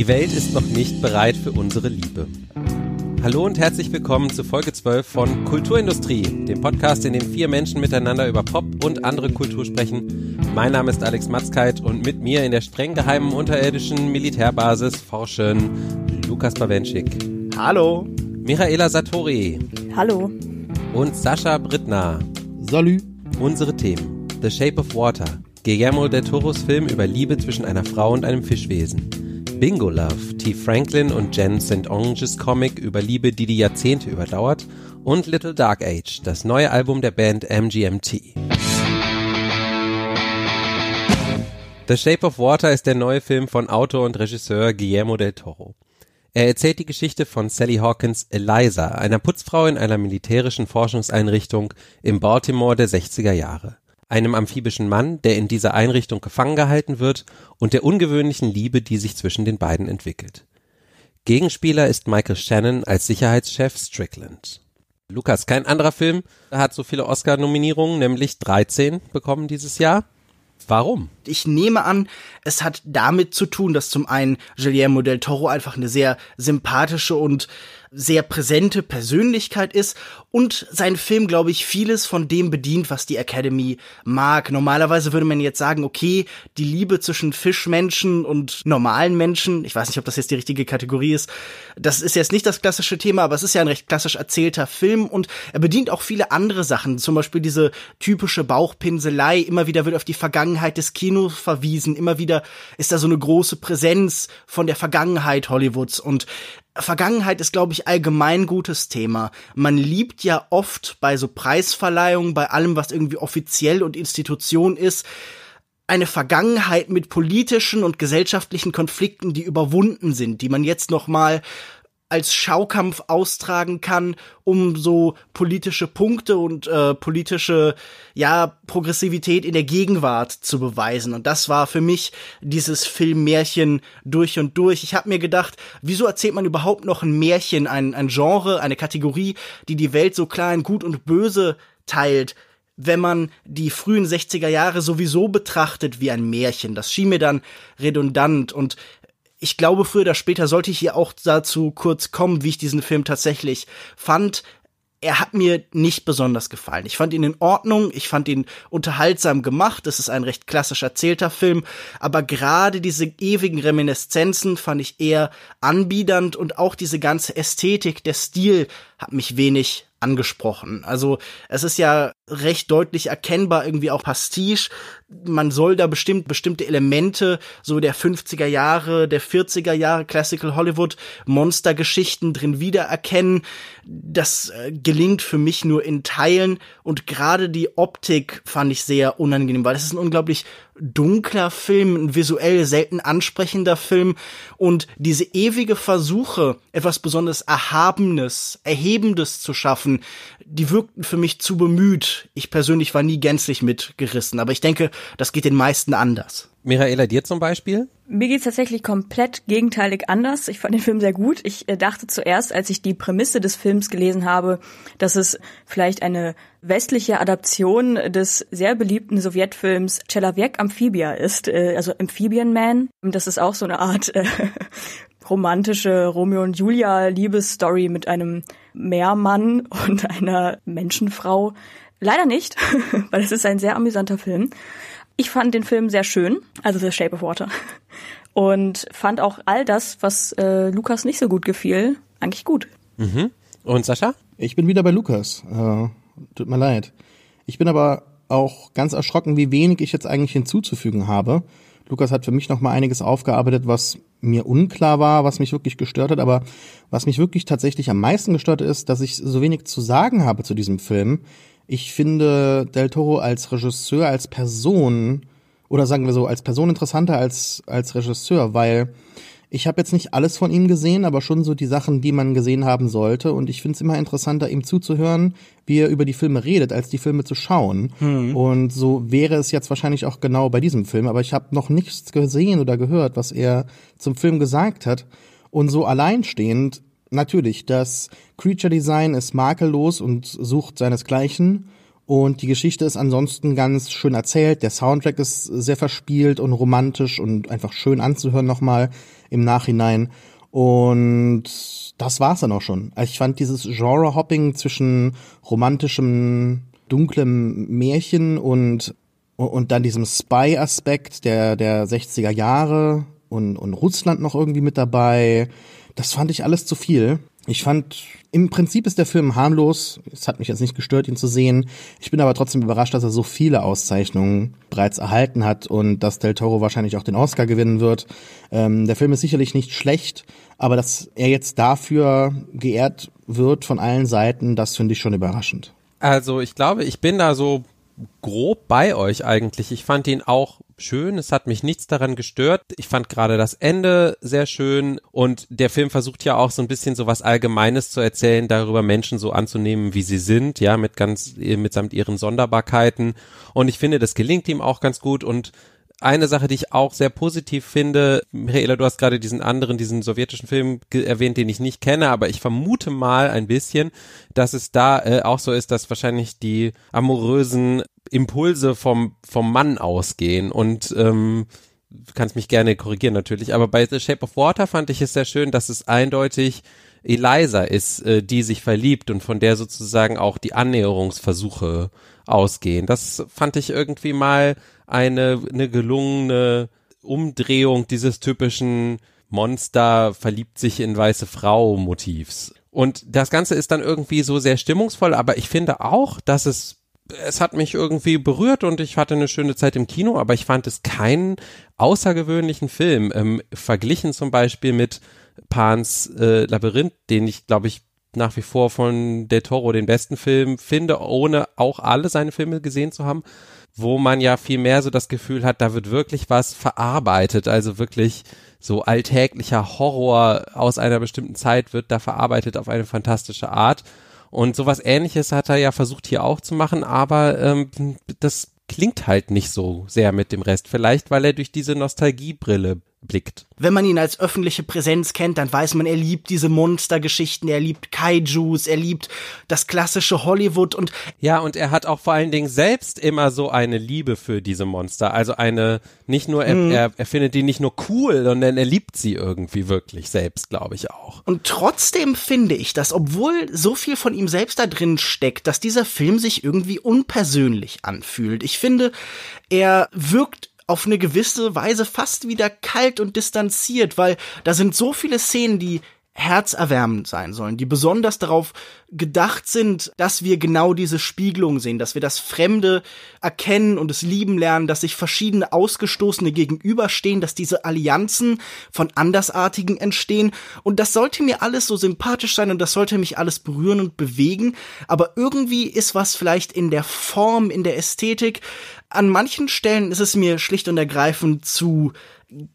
Die Welt ist noch nicht bereit für unsere Liebe. Hallo und herzlich willkommen zu Folge 12 von Kulturindustrie, dem Podcast, in dem vier Menschen miteinander über Pop und andere Kultur sprechen. Mein Name ist Alex Matzkeit und mit mir in der streng geheimen unterirdischen Militärbasis forschen Lukas Bawenschik. Hallo. Michaela Satori. Hallo. Und Sascha Brittner. Salü. Unsere Themen. The Shape of Water. Guillermo del Toros Film über Liebe zwischen einer Frau und einem Fischwesen. Bingo Love, T. Franklin und Jen St. Onges Comic über Liebe, die die Jahrzehnte überdauert und Little Dark Age, das neue Album der Band MGMT. The Shape of Water ist der neue Film von Autor und Regisseur Guillermo del Toro. Er erzählt die Geschichte von Sally Hawkins Eliza, einer Putzfrau in einer militärischen Forschungseinrichtung im Baltimore der 60er Jahre einem amphibischen Mann, der in dieser Einrichtung gefangen gehalten wird, und der ungewöhnlichen Liebe, die sich zwischen den beiden entwickelt. Gegenspieler ist Michael Shannon als Sicherheitschef Strickland. Lukas, kein anderer Film hat so viele Oscar-Nominierungen, nämlich 13 bekommen dieses Jahr. Warum? Ich nehme an, es hat damit zu tun, dass zum einen Guillermo del Toro einfach eine sehr sympathische und sehr präsente Persönlichkeit ist und sein Film, glaube ich, vieles von dem bedient, was die Academy mag. Normalerweise würde man jetzt sagen, okay, die Liebe zwischen Fischmenschen und normalen Menschen, ich weiß nicht, ob das jetzt die richtige Kategorie ist, das ist jetzt nicht das klassische Thema, aber es ist ja ein recht klassisch erzählter Film und er bedient auch viele andere Sachen, zum Beispiel diese typische Bauchpinselei, immer wieder wird auf die Vergangenheit des Kinos verwiesen, immer wieder ist da so eine große Präsenz von der Vergangenheit Hollywoods und Vergangenheit ist, glaube ich, allgemein gutes Thema. Man liebt ja oft bei so Preisverleihungen, bei allem, was irgendwie offiziell und Institution ist, eine Vergangenheit mit politischen und gesellschaftlichen Konflikten, die überwunden sind, die man jetzt noch mal als Schaukampf austragen kann, um so politische Punkte und äh, politische ja Progressivität in der Gegenwart zu beweisen. Und das war für mich dieses Filmmärchen durch und durch. Ich habe mir gedacht, wieso erzählt man überhaupt noch ein Märchen, ein, ein Genre, eine Kategorie, die die Welt so klar in Gut und Böse teilt? wenn man die frühen 60er Jahre sowieso betrachtet wie ein Märchen. Das schien mir dann redundant und ich glaube, früher oder später sollte ich hier auch dazu kurz kommen, wie ich diesen Film tatsächlich fand. Er hat mir nicht besonders gefallen. Ich fand ihn in Ordnung, ich fand ihn unterhaltsam gemacht, es ist ein recht klassisch erzählter Film, aber gerade diese ewigen Reminiszenzen fand ich eher anbiedernd und auch diese ganze Ästhetik, der Stil hat mich wenig angesprochen. Also es ist ja recht deutlich erkennbar irgendwie auch Pastiche. Man soll da bestimmt bestimmte Elemente so der 50er Jahre, der 40er Jahre Classical Hollywood Monstergeschichten drin wiedererkennen. Das äh, gelingt für mich nur in Teilen und gerade die Optik fand ich sehr unangenehm, weil es ist ein unglaublich dunkler Film, ein visuell selten ansprechender Film und diese ewige Versuche, etwas besonders Erhabenes, Erhebendes zu schaffen, die wirkten für mich zu bemüht. Ich persönlich war nie gänzlich mitgerissen, aber ich denke, das geht den meisten anders. Michaela, dir zum Beispiel? Mir geht's tatsächlich komplett gegenteilig anders. Ich fand den Film sehr gut. Ich äh, dachte zuerst, als ich die Prämisse des Films gelesen habe, dass es vielleicht eine westliche Adaption des sehr beliebten Sowjetfilms Chelaviek Amphibia ist, äh, also Amphibian Man. Das ist auch so eine Art äh, romantische Romeo und Julia Liebesstory mit einem Meermann und einer Menschenfrau. Leider nicht, weil es ist ein sehr amüsanter Film. Ich fand den Film sehr schön, also The Shape of Water. Und fand auch all das, was äh, Lukas nicht so gut gefiel, eigentlich gut. Mhm. Und Sascha? Ich bin wieder bei Lukas. Äh, tut mir leid. Ich bin aber auch ganz erschrocken, wie wenig ich jetzt eigentlich hinzuzufügen habe. Lukas hat für mich noch mal einiges aufgearbeitet, was mir unklar war, was mich wirklich gestört hat, aber was mich wirklich tatsächlich am meisten gestört ist, dass ich so wenig zu sagen habe zu diesem Film. Ich finde Del Toro als Regisseur, als Person oder sagen wir so, als Person interessanter als als Regisseur, weil ich habe jetzt nicht alles von ihm gesehen, aber schon so die Sachen, die man gesehen haben sollte. Und ich finde es immer interessanter, ihm zuzuhören, wie er über die Filme redet, als die Filme zu schauen. Hm. Und so wäre es jetzt wahrscheinlich auch genau bei diesem Film. Aber ich habe noch nichts gesehen oder gehört, was er zum Film gesagt hat. Und so alleinstehend Natürlich, das Creature Design ist makellos und sucht seinesgleichen. Und die Geschichte ist ansonsten ganz schön erzählt. Der Soundtrack ist sehr verspielt und romantisch und einfach schön anzuhören nochmal im Nachhinein. Und das war's dann auch schon. Ich fand dieses Genre-Hopping zwischen romantischem, dunklem Märchen und, und dann diesem Spy-Aspekt der, der 60er Jahre und, und Russland noch irgendwie mit dabei. Das fand ich alles zu viel. Ich fand, im Prinzip ist der Film harmlos. Es hat mich jetzt nicht gestört, ihn zu sehen. Ich bin aber trotzdem überrascht, dass er so viele Auszeichnungen bereits erhalten hat und dass Del Toro wahrscheinlich auch den Oscar gewinnen wird. Ähm, der Film ist sicherlich nicht schlecht, aber dass er jetzt dafür geehrt wird von allen Seiten, das finde ich schon überraschend. Also ich glaube, ich bin da so grob bei euch eigentlich. Ich fand ihn auch schön. Es hat mich nichts daran gestört. Ich fand gerade das Ende sehr schön und der Film versucht ja auch so ein bisschen so was Allgemeines zu erzählen, darüber Menschen so anzunehmen, wie sie sind, ja, mit ganz, mitsamt ihren Sonderbarkeiten. Und ich finde, das gelingt ihm auch ganz gut und eine Sache, die ich auch sehr positiv finde, Michaela, du hast gerade diesen anderen, diesen sowjetischen Film erwähnt, den ich nicht kenne, aber ich vermute mal ein bisschen, dass es da äh, auch so ist, dass wahrscheinlich die amorösen Impulse vom, vom Mann ausgehen und ähm, du kannst mich gerne korrigieren natürlich, aber bei The Shape of Water fand ich es sehr schön, dass es eindeutig Eliza ist, äh, die sich verliebt und von der sozusagen auch die Annäherungsversuche ausgehen. Das fand ich irgendwie mal eine, eine gelungene Umdrehung dieses typischen Monster verliebt sich in weiße Frau Motivs. Und das Ganze ist dann irgendwie so sehr stimmungsvoll, aber ich finde auch, dass es es hat mich irgendwie berührt und ich hatte eine schöne Zeit im Kino, aber ich fand es keinen außergewöhnlichen Film. Ähm, verglichen zum Beispiel mit Pans äh, Labyrinth, den ich, glaube ich, nach wie vor von Del Toro den besten Film finde, ohne auch alle seine Filme gesehen zu haben wo man ja viel mehr so das Gefühl hat, da wird wirklich was verarbeitet, also wirklich so alltäglicher Horror aus einer bestimmten Zeit wird da verarbeitet auf eine fantastische Art. Und sowas ähnliches hat er ja versucht hier auch zu machen, aber ähm, das klingt halt nicht so sehr mit dem Rest. Vielleicht, weil er durch diese Nostalgiebrille blickt. Wenn man ihn als öffentliche Präsenz kennt, dann weiß man, er liebt diese Monstergeschichten, er liebt Kaijus, er liebt das klassische Hollywood und ja, und er hat auch vor allen Dingen selbst immer so eine Liebe für diese Monster, also eine nicht nur er, mhm. er, er findet die nicht nur cool, sondern er liebt sie irgendwie wirklich selbst, glaube ich auch. Und trotzdem finde ich, dass obwohl so viel von ihm selbst da drin steckt, dass dieser Film sich irgendwie unpersönlich anfühlt. Ich finde, er wirkt auf eine gewisse Weise fast wieder kalt und distanziert, weil da sind so viele Szenen, die herzerwärmend sein sollen, die besonders darauf gedacht sind, dass wir genau diese Spiegelung sehen, dass wir das Fremde erkennen und es lieben lernen, dass sich verschiedene Ausgestoßene gegenüberstehen, dass diese Allianzen von Andersartigen entstehen. Und das sollte mir alles so sympathisch sein und das sollte mich alles berühren und bewegen, aber irgendwie ist was vielleicht in der Form, in der Ästhetik, an manchen Stellen ist es mir schlicht und ergreifend zu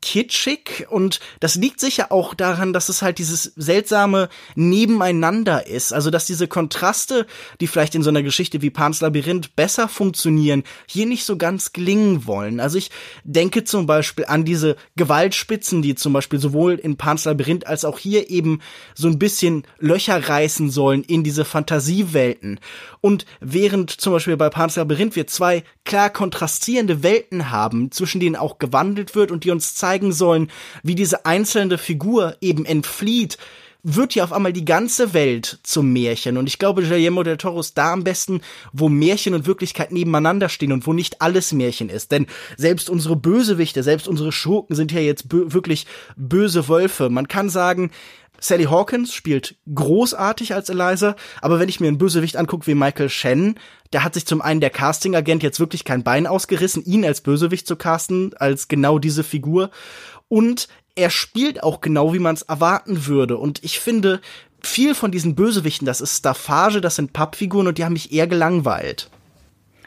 kitschig und das liegt sicher auch daran, dass es halt dieses seltsame Nebeneinander ist. Also, dass diese Kontraste, die vielleicht in so einer Geschichte wie Pans Labyrinth besser funktionieren, hier nicht so ganz gelingen wollen. Also, ich denke zum Beispiel an diese Gewaltspitzen, die zum Beispiel sowohl in Pans Labyrinth als auch hier eben so ein bisschen Löcher reißen sollen in diese Fantasiewelten. Und während zum Beispiel bei Pans Labyrinth wir zwei klar kontrastierende Welten haben, zwischen denen auch gewandelt wird und die uns uns zeigen sollen, wie diese einzelne Figur eben entflieht, wird hier auf einmal die ganze Welt zum Märchen. Und ich glaube, Guillermo del Toro ist da am besten, wo Märchen und Wirklichkeit nebeneinander stehen und wo nicht alles Märchen ist. Denn selbst unsere Bösewichte, selbst unsere Schurken sind ja jetzt bö wirklich böse Wölfe. Man kann sagen, Sally Hawkins spielt großartig als Eliza, aber wenn ich mir einen Bösewicht angucke wie Michael Shannon, der hat sich zum einen der Casting-Agent jetzt wirklich kein Bein ausgerissen, ihn als Bösewicht zu casten, als genau diese Figur. Und er spielt auch genau, wie man es erwarten würde. Und ich finde, viel von diesen Bösewichten, das ist Staffage, das sind Pappfiguren und die haben mich eher gelangweilt.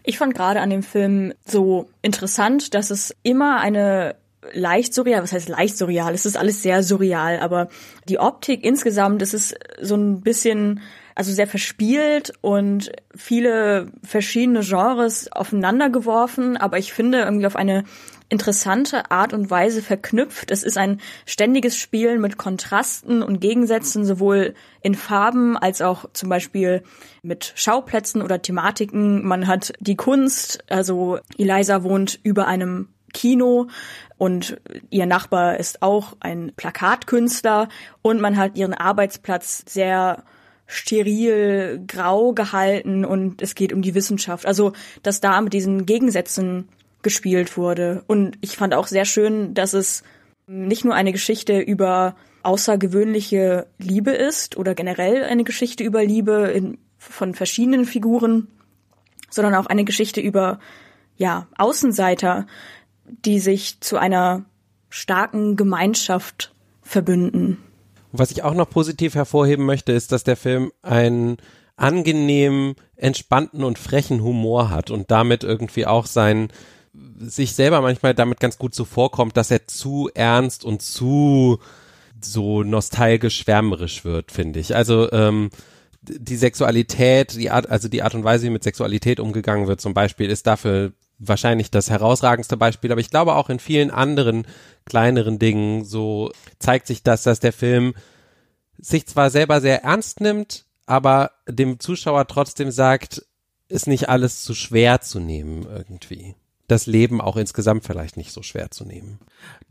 Ich fand gerade an dem Film so interessant, dass es immer eine leicht surreal, was heißt leicht surreal? Es ist alles sehr surreal, aber die Optik insgesamt, es ist so ein bisschen also sehr verspielt und viele verschiedene Genres aufeinander geworfen, aber ich finde irgendwie auf eine interessante Art und Weise verknüpft. Es ist ein ständiges Spielen mit Kontrasten und Gegensätzen, sowohl in Farben als auch zum Beispiel mit Schauplätzen oder Thematiken. Man hat die Kunst, also Eliza wohnt über einem Kino und ihr Nachbar ist auch ein Plakatkünstler und man hat ihren Arbeitsplatz sehr steril grau gehalten und es geht um die Wissenschaft. Also, dass da mit diesen Gegensätzen gespielt wurde. Und ich fand auch sehr schön, dass es nicht nur eine Geschichte über außergewöhnliche Liebe ist oder generell eine Geschichte über Liebe in, von verschiedenen Figuren, sondern auch eine Geschichte über ja, Außenseiter, die sich zu einer starken Gemeinschaft verbünden. Was ich auch noch positiv hervorheben möchte, ist, dass der Film einen angenehmen, entspannten und frechen Humor hat und damit irgendwie auch sein sich selber manchmal damit ganz gut so vorkommt, dass er zu ernst und zu so nostalgisch schwärmerisch wird, finde ich. Also ähm, die Sexualität, die Art, also die Art und Weise, wie mit Sexualität umgegangen wird, zum Beispiel, ist dafür wahrscheinlich das herausragendste Beispiel. Aber ich glaube auch in vielen anderen kleineren Dingen so zeigt sich das, dass der Film sich zwar selber sehr ernst nimmt, aber dem Zuschauer trotzdem sagt, ist nicht alles zu schwer zu nehmen irgendwie das Leben auch insgesamt vielleicht nicht so schwer zu nehmen.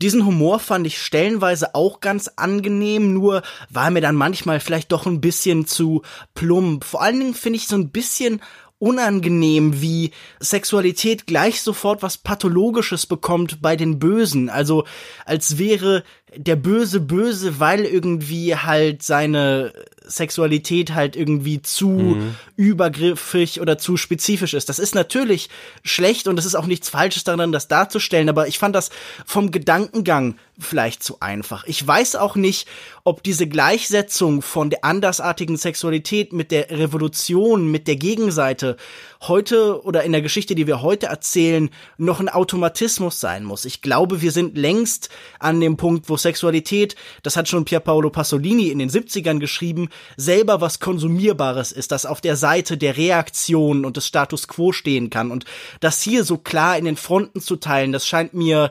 Diesen Humor fand ich stellenweise auch ganz angenehm, nur war mir dann manchmal vielleicht doch ein bisschen zu plump. Vor allen Dingen finde ich so ein bisschen unangenehm, wie Sexualität gleich sofort was Pathologisches bekommt bei den Bösen. Also als wäre der Böse böse, weil irgendwie halt seine Sexualität halt irgendwie zu mhm. übergriffig oder zu spezifisch ist. Das ist natürlich schlecht und es ist auch nichts Falsches daran, das darzustellen, aber ich fand das vom Gedankengang vielleicht zu einfach. Ich weiß auch nicht, ob diese Gleichsetzung von der andersartigen Sexualität mit der Revolution, mit der Gegenseite heute oder in der Geschichte, die wir heute erzählen, noch ein Automatismus sein muss. Ich glaube, wir sind längst an dem Punkt, wo Sexualität, das hat schon Pierpaolo Pasolini in den 70ern geschrieben, selber was Konsumierbares ist, das auf der Seite der Reaktion und des Status quo stehen kann. Und das hier so klar in den Fronten zu teilen, das scheint mir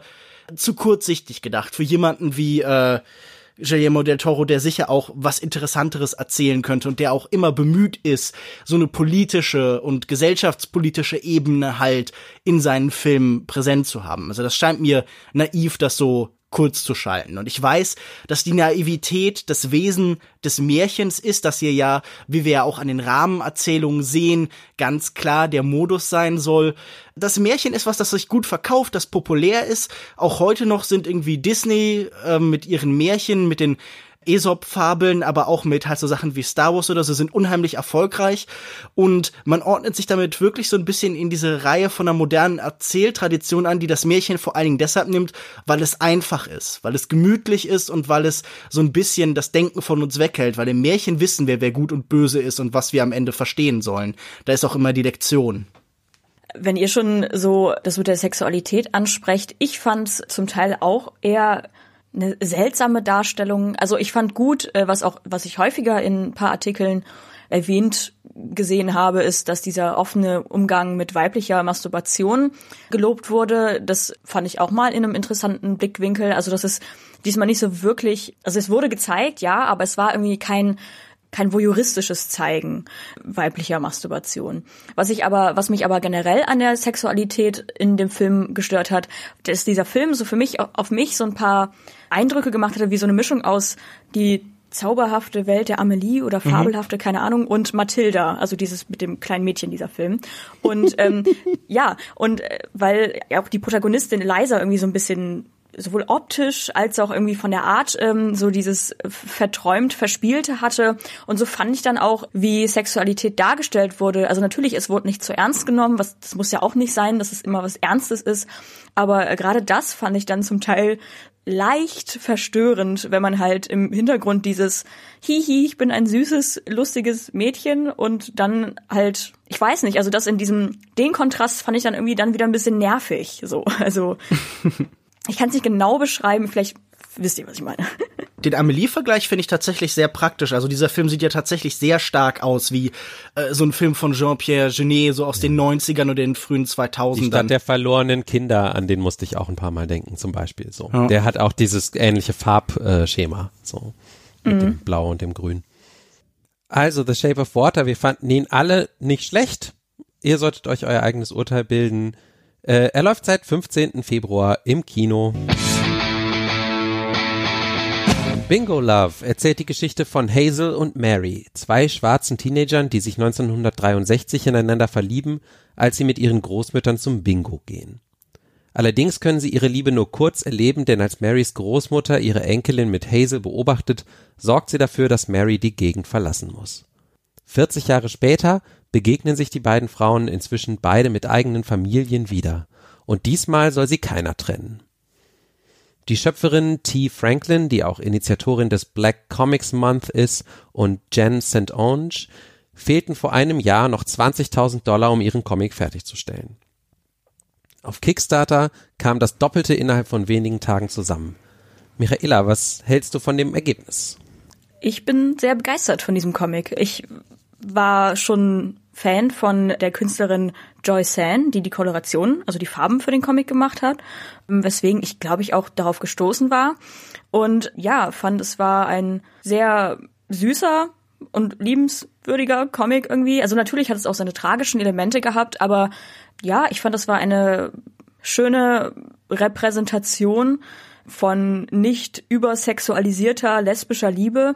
zu kurzsichtig gedacht für jemanden wie äh, Guillermo del Toro, der sicher auch was Interessanteres erzählen könnte und der auch immer bemüht ist, so eine politische und gesellschaftspolitische Ebene halt in seinen Filmen präsent zu haben. Also das scheint mir naiv, das so kurz zu schalten. Und ich weiß, dass die Naivität das Wesen des Märchens ist, dass hier ja, wie wir ja auch an den Rahmenerzählungen sehen, ganz klar der Modus sein soll. Das Märchen ist was, das sich gut verkauft, das populär ist. Auch heute noch sind irgendwie Disney äh, mit ihren Märchen, mit den Aesop-Fabeln, aber auch mit halt so Sachen wie Star Wars oder so sind unheimlich erfolgreich und man ordnet sich damit wirklich so ein bisschen in diese Reihe von einer modernen Erzähltradition an, die das Märchen vor allen Dingen deshalb nimmt, weil es einfach ist, weil es gemütlich ist und weil es so ein bisschen das Denken von uns weghält, weil im Märchen wissen wir, wer gut und böse ist und was wir am Ende verstehen sollen. Da ist auch immer die Lektion wenn ihr schon so das mit der Sexualität ansprecht, ich fand es zum Teil auch eher eine seltsame Darstellung. Also ich fand gut, äh, was auch, was ich häufiger in ein paar Artikeln erwähnt gesehen habe, ist, dass dieser offene Umgang mit weiblicher Masturbation gelobt wurde. Das fand ich auch mal in einem interessanten Blickwinkel. Also das ist diesmal nicht so wirklich, also es wurde gezeigt, ja, aber es war irgendwie kein kein voyeuristisches Zeigen weiblicher Masturbation. Was ich aber, was mich aber generell an der Sexualität in dem Film gestört hat, dass dieser Film so für mich, auf mich so ein paar Eindrücke gemacht hatte, wie so eine Mischung aus die zauberhafte Welt der Amelie oder mhm. fabelhafte, mhm. keine Ahnung, und Mathilda, also dieses mit dem kleinen Mädchen dieser Film. Und ähm, ja, und äh, weil auch die Protagonistin Eliza irgendwie so ein bisschen sowohl optisch als auch irgendwie von der Art ähm, so dieses verträumt Verspielte hatte. Und so fand ich dann auch, wie Sexualität dargestellt wurde. Also natürlich, es wurde nicht zu ernst genommen, was das muss ja auch nicht sein, dass es immer was Ernstes ist. Aber äh, gerade das fand ich dann zum Teil leicht verstörend, wenn man halt im Hintergrund dieses Hihi, ich bin ein süßes, lustiges Mädchen und dann halt, ich weiß nicht, also das in diesem, den Kontrast fand ich dann irgendwie dann wieder ein bisschen nervig, so, also ich kann es nicht genau beschreiben, vielleicht wisst ihr, was ich meine. Den Amelie-Vergleich finde ich tatsächlich sehr praktisch. Also dieser Film sieht ja tatsächlich sehr stark aus wie äh, so ein Film von Jean-Pierre Genet, so aus den 90ern oder den frühen 2000ern. Die Stadt der verlorenen Kinder, an den musste ich auch ein paar Mal denken, zum Beispiel. So, ja. Der hat auch dieses ähnliche Farbschema, so mit mhm. dem Blau und dem Grün. Also The Shape of Water, wir fanden ihn alle nicht schlecht. Ihr solltet euch euer eigenes Urteil bilden. Äh, er läuft seit 15. Februar im Kino. Bingo Love erzählt die Geschichte von Hazel und Mary, zwei schwarzen Teenagern, die sich 1963 ineinander verlieben, als sie mit ihren Großmüttern zum Bingo gehen. Allerdings können sie ihre Liebe nur kurz erleben, denn als Marys Großmutter ihre Enkelin mit Hazel beobachtet, sorgt sie dafür, dass Mary die Gegend verlassen muss. 40 Jahre später begegnen sich die beiden Frauen inzwischen beide mit eigenen Familien wieder. Und diesmal soll sie keiner trennen. Die Schöpferin T. Franklin, die auch Initiatorin des Black Comics Month ist, und Jen St. Onge fehlten vor einem Jahr noch 20.000 Dollar, um ihren Comic fertigzustellen. Auf Kickstarter kam das Doppelte innerhalb von wenigen Tagen zusammen. Michaela, was hältst du von dem Ergebnis? Ich bin sehr begeistert von diesem Comic. Ich war schon Fan von der Künstlerin Joy San, die die Koloration, also die Farben für den Comic gemacht hat, weswegen ich glaube ich auch darauf gestoßen war und ja, fand es war ein sehr süßer und liebenswürdiger Comic irgendwie. Also natürlich hat es auch seine tragischen Elemente gehabt, aber ja, ich fand es war eine schöne Repräsentation von nicht übersexualisierter lesbischer Liebe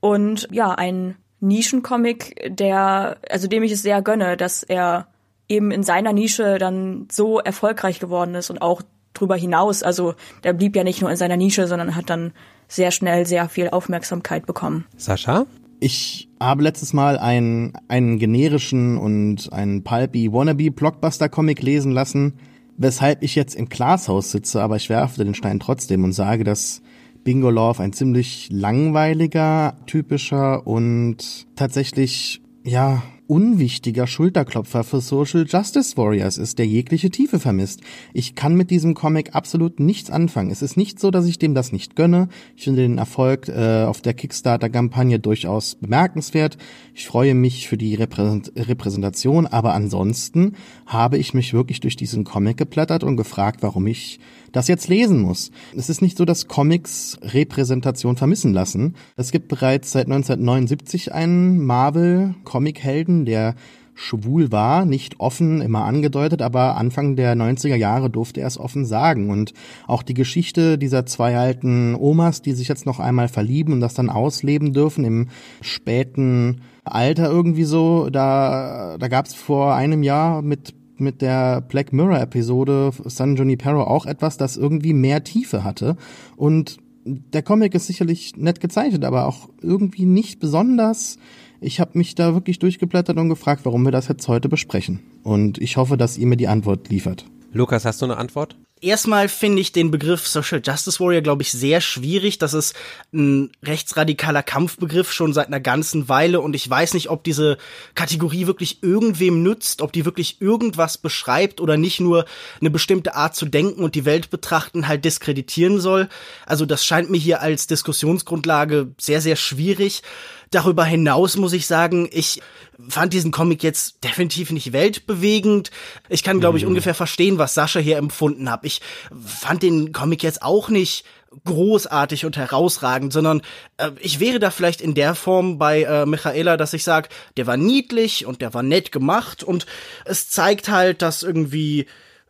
und ja, ein Nischencomic, der, also dem ich es sehr gönne, dass er eben in seiner Nische dann so erfolgreich geworden ist und auch drüber hinaus. Also der blieb ja nicht nur in seiner Nische, sondern hat dann sehr schnell sehr viel Aufmerksamkeit bekommen. Sascha? Ich habe letztes Mal einen, einen generischen und einen pulpy wannabe Blockbuster Comic lesen lassen, weshalb ich jetzt im Glashaus sitze, aber ich werfe den Stein trotzdem und sage, dass Bingo Love ein ziemlich langweiliger, typischer und tatsächlich, ja, unwichtiger Schulterklopfer für Social Justice Warriors ist, der jegliche Tiefe vermisst. Ich kann mit diesem Comic absolut nichts anfangen. Es ist nicht so, dass ich dem das nicht gönne. Ich finde den Erfolg äh, auf der Kickstarter-Kampagne durchaus bemerkenswert. Ich freue mich für die Repräsent Repräsentation, aber ansonsten habe ich mich wirklich durch diesen Comic geblättert und gefragt, warum ich das jetzt lesen muss. Es ist nicht so, dass Comics Repräsentation vermissen lassen. Es gibt bereits seit 1979 einen Marvel-Comic-Helden, der schwul war, nicht offen immer angedeutet, aber Anfang der 90er Jahre durfte er es offen sagen. Und auch die Geschichte dieser zwei alten Omas, die sich jetzt noch einmal verlieben und das dann ausleben dürfen im späten Alter irgendwie so, da, da gab es vor einem Jahr mit mit der Black Mirror Episode San Junipero auch etwas, das irgendwie mehr Tiefe hatte. Und der Comic ist sicherlich nett gezeichnet, aber auch irgendwie nicht besonders. Ich habe mich da wirklich durchgeblättert und gefragt, warum wir das jetzt heute besprechen. Und ich hoffe, dass ihr mir die Antwort liefert. Lukas, hast du eine Antwort? Erstmal finde ich den Begriff Social Justice Warrior, glaube ich, sehr schwierig. Das ist ein rechtsradikaler Kampfbegriff schon seit einer ganzen Weile und ich weiß nicht, ob diese Kategorie wirklich irgendwem nützt, ob die wirklich irgendwas beschreibt oder nicht nur eine bestimmte Art zu denken und die Welt betrachten halt diskreditieren soll. Also das scheint mir hier als Diskussionsgrundlage sehr, sehr schwierig. Darüber hinaus muss ich sagen, ich fand diesen Comic jetzt definitiv nicht weltbewegend. Ich kann, glaube ich, mhm. ungefähr verstehen, was Sascha hier empfunden hat. Ich fand den Comic jetzt auch nicht großartig und herausragend, sondern äh, ich wäre da vielleicht in der Form bei äh, Michaela, dass ich sage, der war niedlich und der war nett gemacht und es zeigt halt, dass irgendwie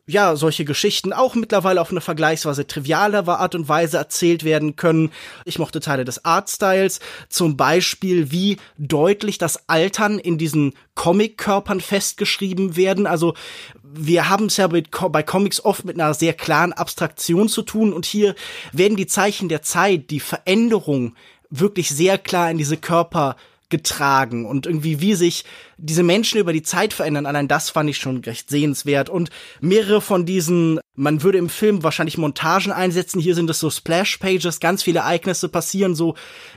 ja, solche Geschichten auch mittlerweile auf eine vergleichsweise trivialere Art und Weise erzählt werden können. Ich mochte Teile des Artstyles, zum Beispiel wie deutlich das Altern in diesen Comic-Körpern festgeschrieben werden. Also wir haben es ja bei, bei Comics oft mit einer sehr klaren Abstraktion zu tun und hier werden die Zeichen der Zeit, die Veränderung wirklich sehr klar in diese Körper getragen und irgendwie wie sich diese Menschen über die Zeit verändern. Allein das fand ich schon recht sehenswert und mehrere von diesen, man würde im Film wahrscheinlich Montagen einsetzen. Hier sind es so Splash Pages, ganz viele Ereignisse passieren so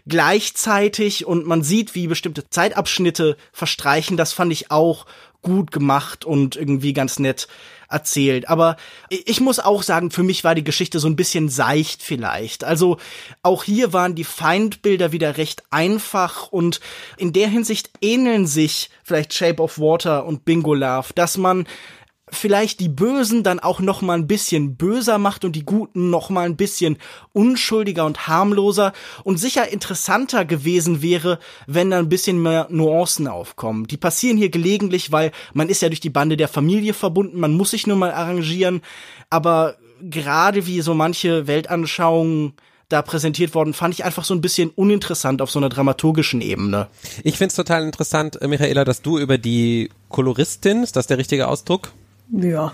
gleichzeitig und man sieht, wie bestimmte Zeitabschnitte verstreichen. Das fand ich auch gut gemacht und irgendwie ganz nett erzählt. Aber ich muss auch sagen, für mich war die Geschichte so ein bisschen seicht vielleicht. Also auch hier waren die Feindbilder wieder recht einfach und in der Hinsicht ähneln sich vielleicht Shape of Water und Bingo Love, dass man vielleicht die Bösen dann auch noch mal ein bisschen böser macht und die Guten noch mal ein bisschen unschuldiger und harmloser und sicher interessanter gewesen wäre, wenn da ein bisschen mehr Nuancen aufkommen. Die passieren hier gelegentlich, weil man ist ja durch die Bande der Familie verbunden, man muss sich nur mal arrangieren, aber gerade wie so manche Weltanschauungen da präsentiert worden, fand ich einfach so ein bisschen uninteressant auf so einer dramaturgischen Ebene. Ich find's total interessant, äh, Michaela, dass du über die Koloristin, ist das der richtige Ausdruck? Ja.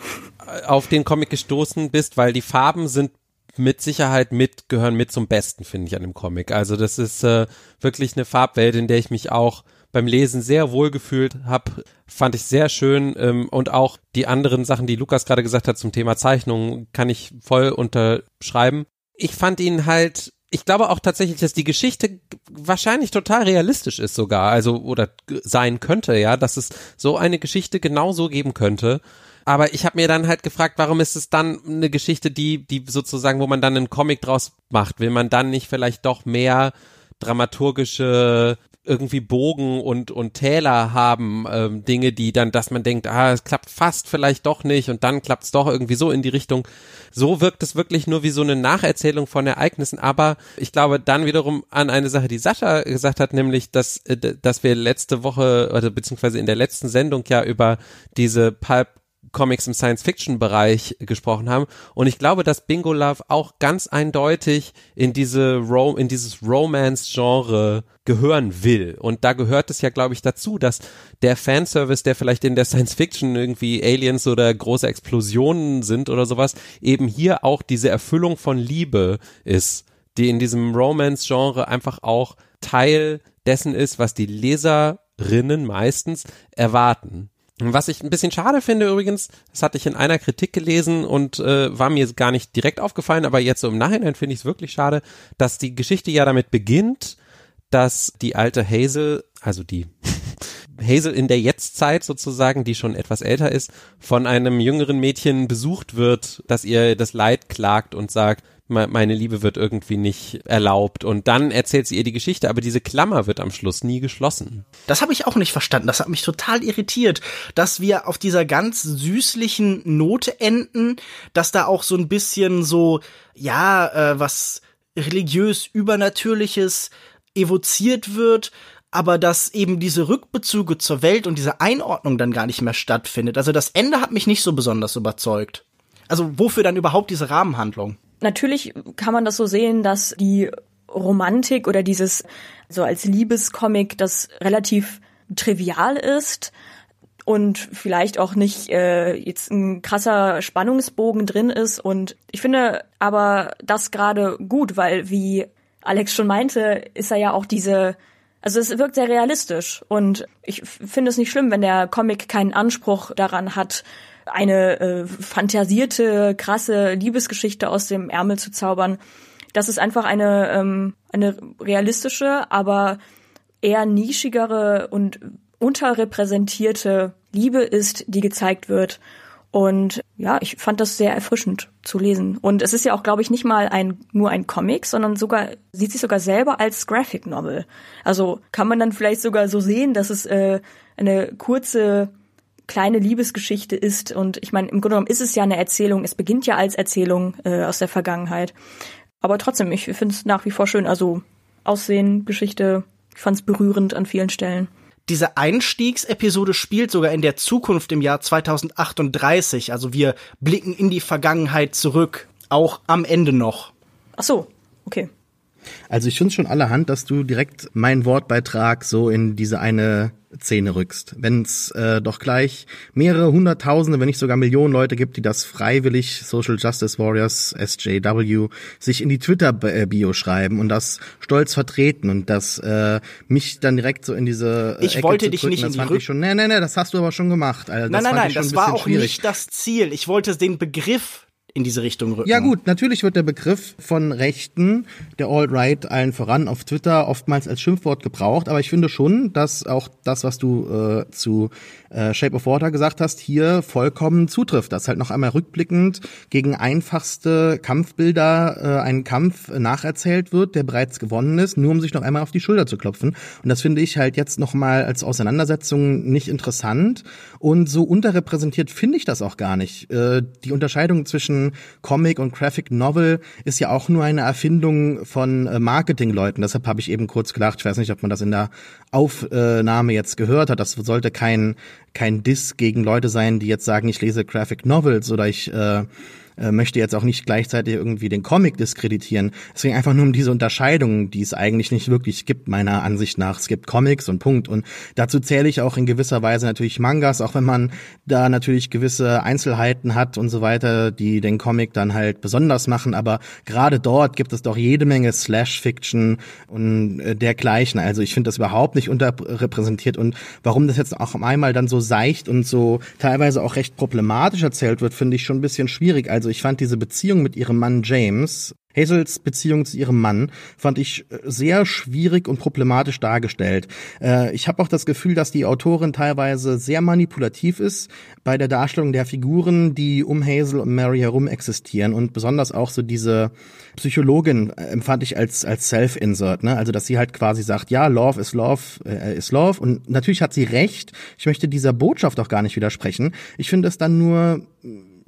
Auf den Comic gestoßen bist, weil die Farben sind mit Sicherheit mit, gehören mit zum Besten, finde ich, an dem Comic. Also das ist äh, wirklich eine Farbwelt, in der ich mich auch beim Lesen sehr wohl gefühlt habe, fand ich sehr schön ähm, und auch die anderen Sachen, die Lukas gerade gesagt hat zum Thema Zeichnung, kann ich voll unterschreiben. Ich fand ihn halt ich glaube auch tatsächlich, dass die Geschichte wahrscheinlich total realistisch ist sogar, also oder sein könnte, ja, dass es so eine Geschichte genauso geben könnte aber ich habe mir dann halt gefragt, warum ist es dann eine Geschichte, die, die sozusagen, wo man dann einen Comic draus macht? Will man dann nicht vielleicht doch mehr dramaturgische irgendwie Bogen und und Täler haben, ähm, Dinge, die dann, dass man denkt, ah, es klappt fast vielleicht doch nicht und dann klappt es doch irgendwie so in die Richtung. So wirkt es wirklich nur wie so eine Nacherzählung von Ereignissen, aber ich glaube dann wiederum an eine Sache, die Sascha gesagt hat, nämlich, dass, äh, dass wir letzte Woche oder beziehungsweise in der letzten Sendung ja über diese Pulp Comics im Science-Fiction-Bereich gesprochen haben. Und ich glaube, dass Bingo Love auch ganz eindeutig in diese Ro in dieses Romance-Genre gehören will. Und da gehört es ja, glaube ich, dazu, dass der Fanservice, der vielleicht in der Science-Fiction irgendwie Aliens oder große Explosionen sind oder sowas, eben hier auch diese Erfüllung von Liebe ist, die in diesem Romance-Genre einfach auch Teil dessen ist, was die Leserinnen meistens erwarten. Was ich ein bisschen schade finde übrigens, das hatte ich in einer Kritik gelesen und äh, war mir gar nicht direkt aufgefallen, aber jetzt so im Nachhinein finde ich es wirklich schade, dass die Geschichte ja damit beginnt, dass die alte Hazel, also die Hazel in der Jetztzeit sozusagen, die schon etwas älter ist, von einem jüngeren Mädchen besucht wird, dass ihr das Leid klagt und sagt, meine Liebe wird irgendwie nicht erlaubt. Und dann erzählt sie ihr die Geschichte, aber diese Klammer wird am Schluss nie geschlossen. Das habe ich auch nicht verstanden. Das hat mich total irritiert, dass wir auf dieser ganz süßlichen Note enden, dass da auch so ein bisschen so, ja, äh, was religiös Übernatürliches evoziert wird, aber dass eben diese Rückbezüge zur Welt und diese Einordnung dann gar nicht mehr stattfindet. Also das Ende hat mich nicht so besonders überzeugt. Also wofür dann überhaupt diese Rahmenhandlung? Natürlich kann man das so sehen, dass die Romantik oder dieses so als Liebescomic das relativ trivial ist und vielleicht auch nicht äh, jetzt ein krasser Spannungsbogen drin ist. Und ich finde aber das gerade gut, weil wie Alex schon meinte, ist er ja auch diese also es wirkt sehr realistisch und ich finde es nicht schlimm, wenn der Comic keinen Anspruch daran hat, eine äh, fantasierte, krasse Liebesgeschichte aus dem Ärmel zu zaubern. Das ist einfach eine, ähm, eine realistische, aber eher nischigere und unterrepräsentierte Liebe ist, die gezeigt wird. Und ja, ich fand das sehr erfrischend zu lesen. Und es ist ja auch, glaube ich, nicht mal ein, nur ein Comic, sondern sogar, sieht sich sogar selber als Graphic Novel. Also kann man dann vielleicht sogar so sehen, dass es äh, eine kurze kleine Liebesgeschichte ist. Und ich meine, im Grunde genommen ist es ja eine Erzählung. Es beginnt ja als Erzählung äh, aus der Vergangenheit. Aber trotzdem, ich finde es nach wie vor schön. Also Aussehen, Geschichte, ich fand es berührend an vielen Stellen. Diese Einstiegsepisode spielt sogar in der Zukunft im Jahr 2038. Also wir blicken in die Vergangenheit zurück. Auch am Ende noch. Ach so, okay. Also ich finde schon allerhand, dass du direkt meinen Wortbeitrag so in diese eine Szene rückst. Wenn es äh, doch gleich mehrere hunderttausende, wenn nicht sogar Millionen Leute gibt, die das freiwillig Social Justice Warriors, SJW, sich in die Twitter-Bio schreiben und das stolz vertreten und das äh, mich dann direkt so in diese äh, Ich Ecke wollte dich drücken, nicht in die Rück schon, Nee, nee, nee, das hast du aber schon gemacht. Also, nein, nein, nein, das war auch schwierig. nicht das Ziel. Ich wollte den Begriff in diese Richtung rücken. Ja gut, natürlich wird der Begriff von Rechten, der Alt-Right allen voran auf Twitter oftmals als Schimpfwort gebraucht, aber ich finde schon, dass auch das, was du äh, zu äh, Shape of Water gesagt hast, hier vollkommen zutrifft. Das halt noch einmal rückblickend gegen einfachste Kampfbilder äh, ein Kampf nacherzählt wird, der bereits gewonnen ist, nur um sich noch einmal auf die Schulter zu klopfen. Und das finde ich halt jetzt noch mal als Auseinandersetzung nicht interessant und so unterrepräsentiert finde ich das auch gar nicht. Äh, die Unterscheidung zwischen Comic und Graphic Novel ist ja auch nur eine Erfindung von äh, Marketingleuten. Deshalb habe ich eben kurz gedacht, ich weiß nicht, ob man das in der Aufnahme jetzt gehört hat. Das sollte kein kein Diss gegen Leute sein, die jetzt sagen, ich lese Graphic Novels oder ich äh, äh, möchte jetzt auch nicht gleichzeitig irgendwie den Comic diskreditieren. Es ging einfach nur um diese Unterscheidung, die es eigentlich nicht wirklich gibt, meiner Ansicht nach. Es gibt Comics und Punkt. Und dazu zähle ich auch in gewisser Weise natürlich Mangas, auch wenn man da natürlich gewisse Einzelheiten hat und so weiter, die den Comic dann halt besonders machen. Aber gerade dort gibt es doch jede Menge Slash-Fiction und äh, dergleichen. Also ich finde das überhaupt nicht unterrepräsentiert. Und warum das jetzt auch einmal dann so seicht und so teilweise auch recht problematisch erzählt wird, finde ich schon ein bisschen schwierig. Also also ich fand diese Beziehung mit ihrem Mann James, Hazels Beziehung zu ihrem Mann, fand ich äh, sehr schwierig und problematisch dargestellt. Äh, ich habe auch das Gefühl, dass die Autorin teilweise sehr manipulativ ist bei der Darstellung der Figuren, die um Hazel und Mary herum existieren und besonders auch so diese Psychologin äh, empfand ich als als Self-Insert, ne? Also dass sie halt quasi sagt, ja, Love is Love äh, is Love und natürlich hat sie recht. Ich möchte dieser Botschaft auch gar nicht widersprechen. Ich finde es dann nur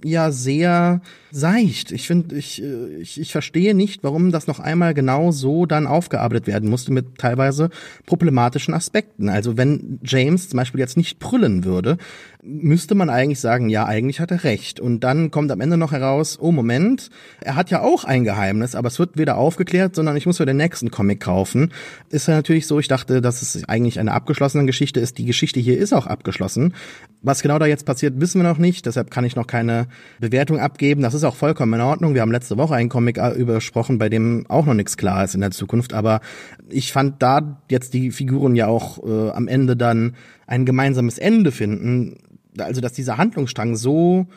ja sehr seicht. Ich finde, ich, äh, ich, ich verstehe nicht, warum das noch einmal genau so dann aufgearbeitet werden musste mit teilweise problematischen Aspekten. Also wenn James zum Beispiel jetzt nicht brüllen würde, müsste man eigentlich sagen, ja, eigentlich hat er recht. Und dann kommt am Ende noch heraus, oh Moment, er hat ja auch ein Geheimnis, aber es wird weder aufgeklärt, sondern ich muss für den nächsten Comic kaufen. Ist ja natürlich so, ich dachte, dass es eigentlich eine abgeschlossene Geschichte ist. Die Geschichte hier ist auch abgeschlossen. Was genau da jetzt passiert, wissen wir noch nicht. Deshalb kann ich noch keine Bewertung abgeben. Das ist auch vollkommen in Ordnung. Wir haben letzte Woche einen Comic äh, übersprochen, bei dem auch noch nichts klar ist in der Zukunft. Aber ich fand da jetzt die Figuren ja auch äh, am Ende dann ein gemeinsames Ende finden. Also, dass dieser Handlungsstrang so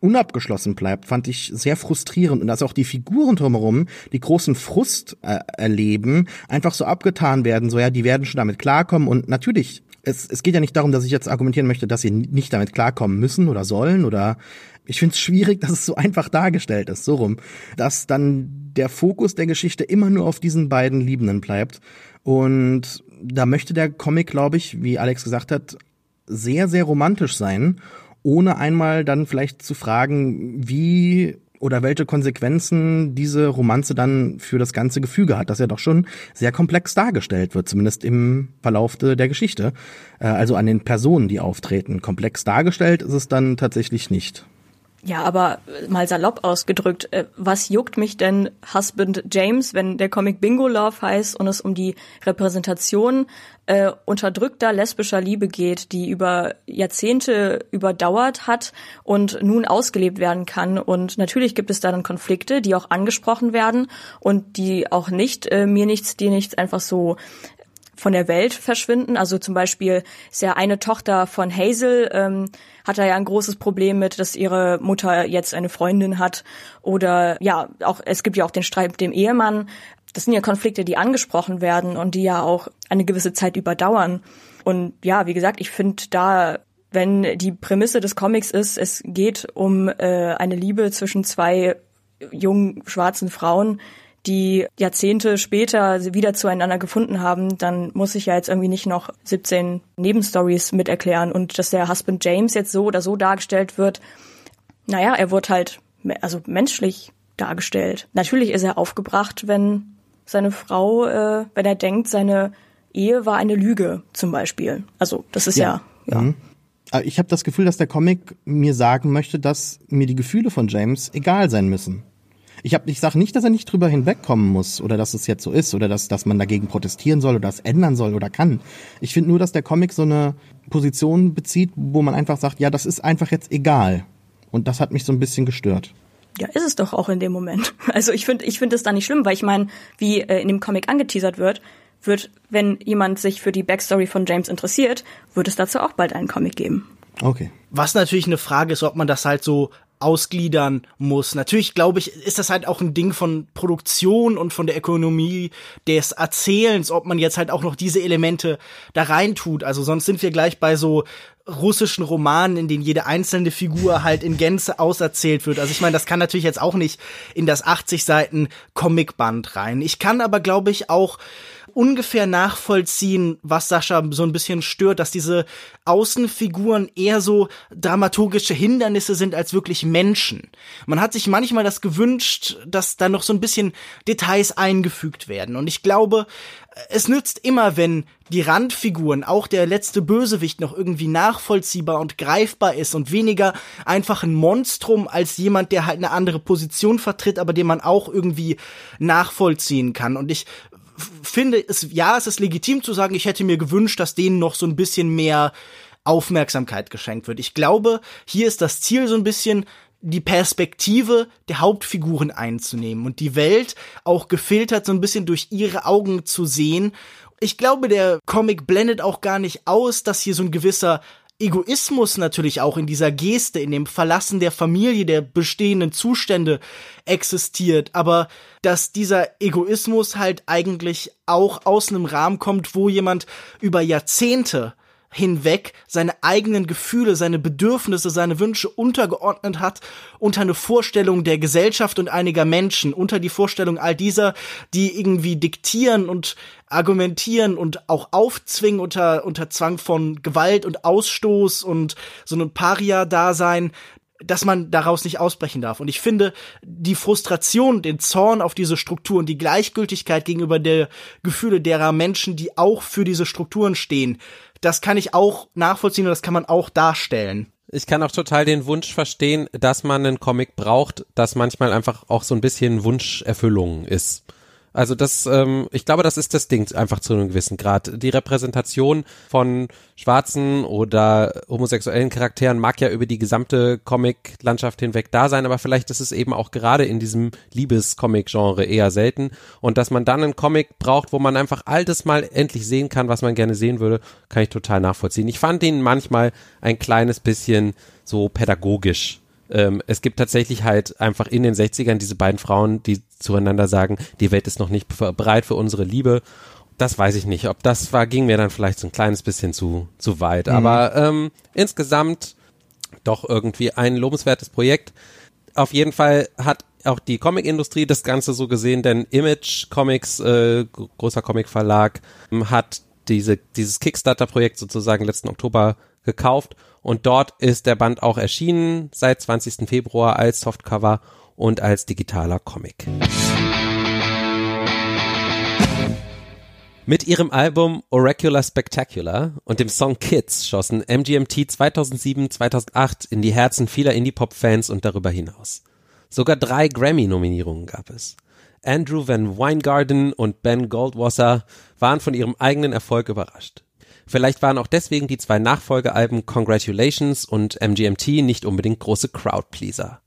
unabgeschlossen bleibt, fand ich sehr frustrierend und dass auch die Figuren drumherum, die großen Frust äh, erleben, einfach so abgetan werden, so ja, die werden schon damit klarkommen und natürlich es, es geht ja nicht darum, dass ich jetzt argumentieren möchte, dass sie nicht damit klarkommen müssen oder sollen oder ich finde es schwierig, dass es so einfach dargestellt ist, so rum, dass dann der Fokus der Geschichte immer nur auf diesen beiden Liebenden bleibt und da möchte der Comic, glaube ich, wie Alex gesagt hat, sehr, sehr romantisch sein, ohne einmal dann vielleicht zu fragen, wie oder welche Konsequenzen diese Romanze dann für das ganze Gefüge hat, das ja doch schon sehr komplex dargestellt wird, zumindest im Verlauf der Geschichte. Äh, also an den Personen, die auftreten. Komplex dargestellt ist es dann tatsächlich nicht. Ja, aber mal salopp ausgedrückt, äh, was juckt mich denn Husband James, wenn der Comic Bingo Love heißt und es um die Repräsentation äh, unterdrückter lesbischer Liebe geht, die über Jahrzehnte überdauert hat und nun ausgelebt werden kann. Und natürlich gibt es da dann Konflikte, die auch angesprochen werden und die auch nicht äh, mir nichts, dir nichts einfach so von der Welt verschwinden. Also zum Beispiel ist ja eine Tochter von Hazel, ähm, hat da ja ein großes Problem mit, dass ihre Mutter jetzt eine Freundin hat. Oder ja, auch es gibt ja auch den Streit mit dem Ehemann. Das sind ja Konflikte, die angesprochen werden und die ja auch eine gewisse Zeit überdauern. Und ja, wie gesagt, ich finde da wenn die Prämisse des Comics ist, es geht um äh, eine Liebe zwischen zwei jungen schwarzen Frauen, die Jahrzehnte später wieder zueinander gefunden haben, dann muss ich ja jetzt irgendwie nicht noch 17 Nebenstories miterklären und dass der Husband James jetzt so oder so dargestellt wird. Naja, er wird halt also menschlich dargestellt. Natürlich ist er aufgebracht, wenn seine Frau, äh, wenn er denkt, seine Ehe war eine Lüge zum Beispiel. Also das ist ja, ja. ja. Mhm. Ich habe das Gefühl, dass der Comic mir sagen möchte, dass mir die Gefühle von James egal sein müssen. Ich, hab, ich sage nicht, dass er nicht drüber hinwegkommen muss oder dass es jetzt so ist oder dass, dass man dagegen protestieren soll oder das ändern soll oder kann. Ich finde nur, dass der Comic so eine Position bezieht, wo man einfach sagt, ja, das ist einfach jetzt egal. Und das hat mich so ein bisschen gestört. Ja, ist es doch auch in dem Moment. Also ich finde ich finde es da nicht schlimm, weil ich meine, wie äh, in dem Comic angeteasert wird, wird, wenn jemand sich für die Backstory von James interessiert, wird es dazu auch bald einen Comic geben. Okay. Was natürlich eine Frage ist, ob man das halt so ausgliedern muss. Natürlich glaube ich, ist das halt auch ein Ding von Produktion und von der Ökonomie des Erzählens, ob man jetzt halt auch noch diese Elemente da rein tut. Also sonst sind wir gleich bei so russischen Romanen, in denen jede einzelne Figur halt in Gänze auserzählt wird. Also ich meine, das kann natürlich jetzt auch nicht in das 80 Seiten Comicband rein. Ich kann aber, glaube ich, auch ungefähr nachvollziehen, was Sascha so ein bisschen stört, dass diese Außenfiguren eher so dramaturgische Hindernisse sind als wirklich Menschen. Man hat sich manchmal das gewünscht, dass da noch so ein bisschen Details eingefügt werden. Und ich glaube, es nützt immer, wenn die Randfiguren, auch der letzte Bösewicht noch irgendwie nachvollziehbar und greifbar ist und weniger einfach ein Monstrum als jemand, der halt eine andere Position vertritt, aber den man auch irgendwie nachvollziehen kann. Und ich finde es, ja, es ist legitim zu sagen, ich hätte mir gewünscht, dass denen noch so ein bisschen mehr Aufmerksamkeit geschenkt wird. Ich glaube, hier ist das Ziel so ein bisschen, die Perspektive der Hauptfiguren einzunehmen und die Welt auch gefiltert so ein bisschen durch ihre Augen zu sehen. Ich glaube, der Comic blendet auch gar nicht aus, dass hier so ein gewisser Egoismus natürlich auch in dieser Geste, in dem Verlassen der Familie, der bestehenden Zustände existiert, aber dass dieser Egoismus halt eigentlich auch aus einem Rahmen kommt, wo jemand über Jahrzehnte hinweg seine eigenen Gefühle, seine Bedürfnisse, seine Wünsche untergeordnet hat unter eine Vorstellung der Gesellschaft und einiger Menschen, unter die Vorstellung all dieser, die irgendwie diktieren und argumentieren und auch aufzwingen unter, unter Zwang von Gewalt und Ausstoß und so einem Paria-Dasein, dass man daraus nicht ausbrechen darf. Und ich finde, die Frustration, den Zorn auf diese Strukturen, die Gleichgültigkeit gegenüber der Gefühle derer Menschen, die auch für diese Strukturen stehen, das kann ich auch nachvollziehen und das kann man auch darstellen. Ich kann auch total den Wunsch verstehen, dass man einen Comic braucht, das manchmal einfach auch so ein bisschen Wunscherfüllung ist. Also das, ähm, ich glaube, das ist das Ding einfach zu einem gewissen Grad. Die Repräsentation von schwarzen oder homosexuellen Charakteren mag ja über die gesamte Comic-Landschaft hinweg da sein, aber vielleicht ist es eben auch gerade in diesem Liebes-Comic-Genre eher selten. Und dass man dann einen Comic braucht, wo man einfach all das mal endlich sehen kann, was man gerne sehen würde, kann ich total nachvollziehen. Ich fand ihn manchmal ein kleines bisschen so pädagogisch ähm, es gibt tatsächlich halt einfach in den 60ern diese beiden Frauen, die zueinander sagen, die Welt ist noch nicht bereit für unsere Liebe. Das weiß ich nicht. Ob das war, ging mir dann vielleicht so ein kleines bisschen zu, zu weit. Mhm. Aber ähm, insgesamt doch irgendwie ein lobenswertes Projekt. Auf jeden Fall hat auch die Comicindustrie das Ganze so gesehen, denn Image Comics, äh, großer Comicverlag, hat diese, dieses Kickstarter-Projekt sozusagen letzten Oktober gekauft und dort ist der Band auch erschienen seit 20. Februar als Softcover und als digitaler Comic. Mit ihrem Album Oracular Spectacular und dem Song Kids schossen MGMT 2007, 2008 in die Herzen vieler Indie-Pop-Fans und darüber hinaus. Sogar drei Grammy-Nominierungen gab es. Andrew Van Weingarten und Ben Goldwasser waren von ihrem eigenen Erfolg überrascht. Vielleicht waren auch deswegen die zwei Nachfolgealben Congratulations und MGMT nicht unbedingt große Crowdpleaser.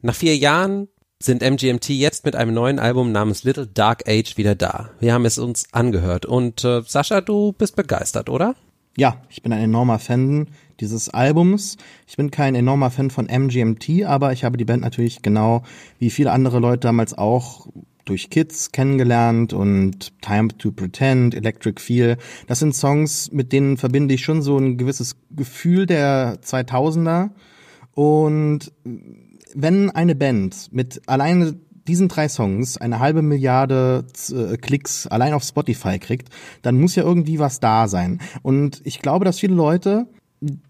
Nach vier Jahren sind MGMT jetzt mit einem neuen Album namens Little Dark Age wieder da. Wir haben es uns angehört und äh, Sascha, du bist begeistert, oder? Ja, ich bin ein enormer Fan dieses Albums. Ich bin kein enormer Fan von MGMT, aber ich habe die Band natürlich genau wie viele andere Leute damals auch durch Kids kennengelernt und Time to Pretend, Electric Feel. Das sind Songs, mit denen verbinde ich schon so ein gewisses Gefühl der 2000er. Und wenn eine Band mit alleine diesen drei Songs eine halbe Milliarde äh, Klicks allein auf Spotify kriegt, dann muss ja irgendwie was da sein. Und ich glaube, dass viele Leute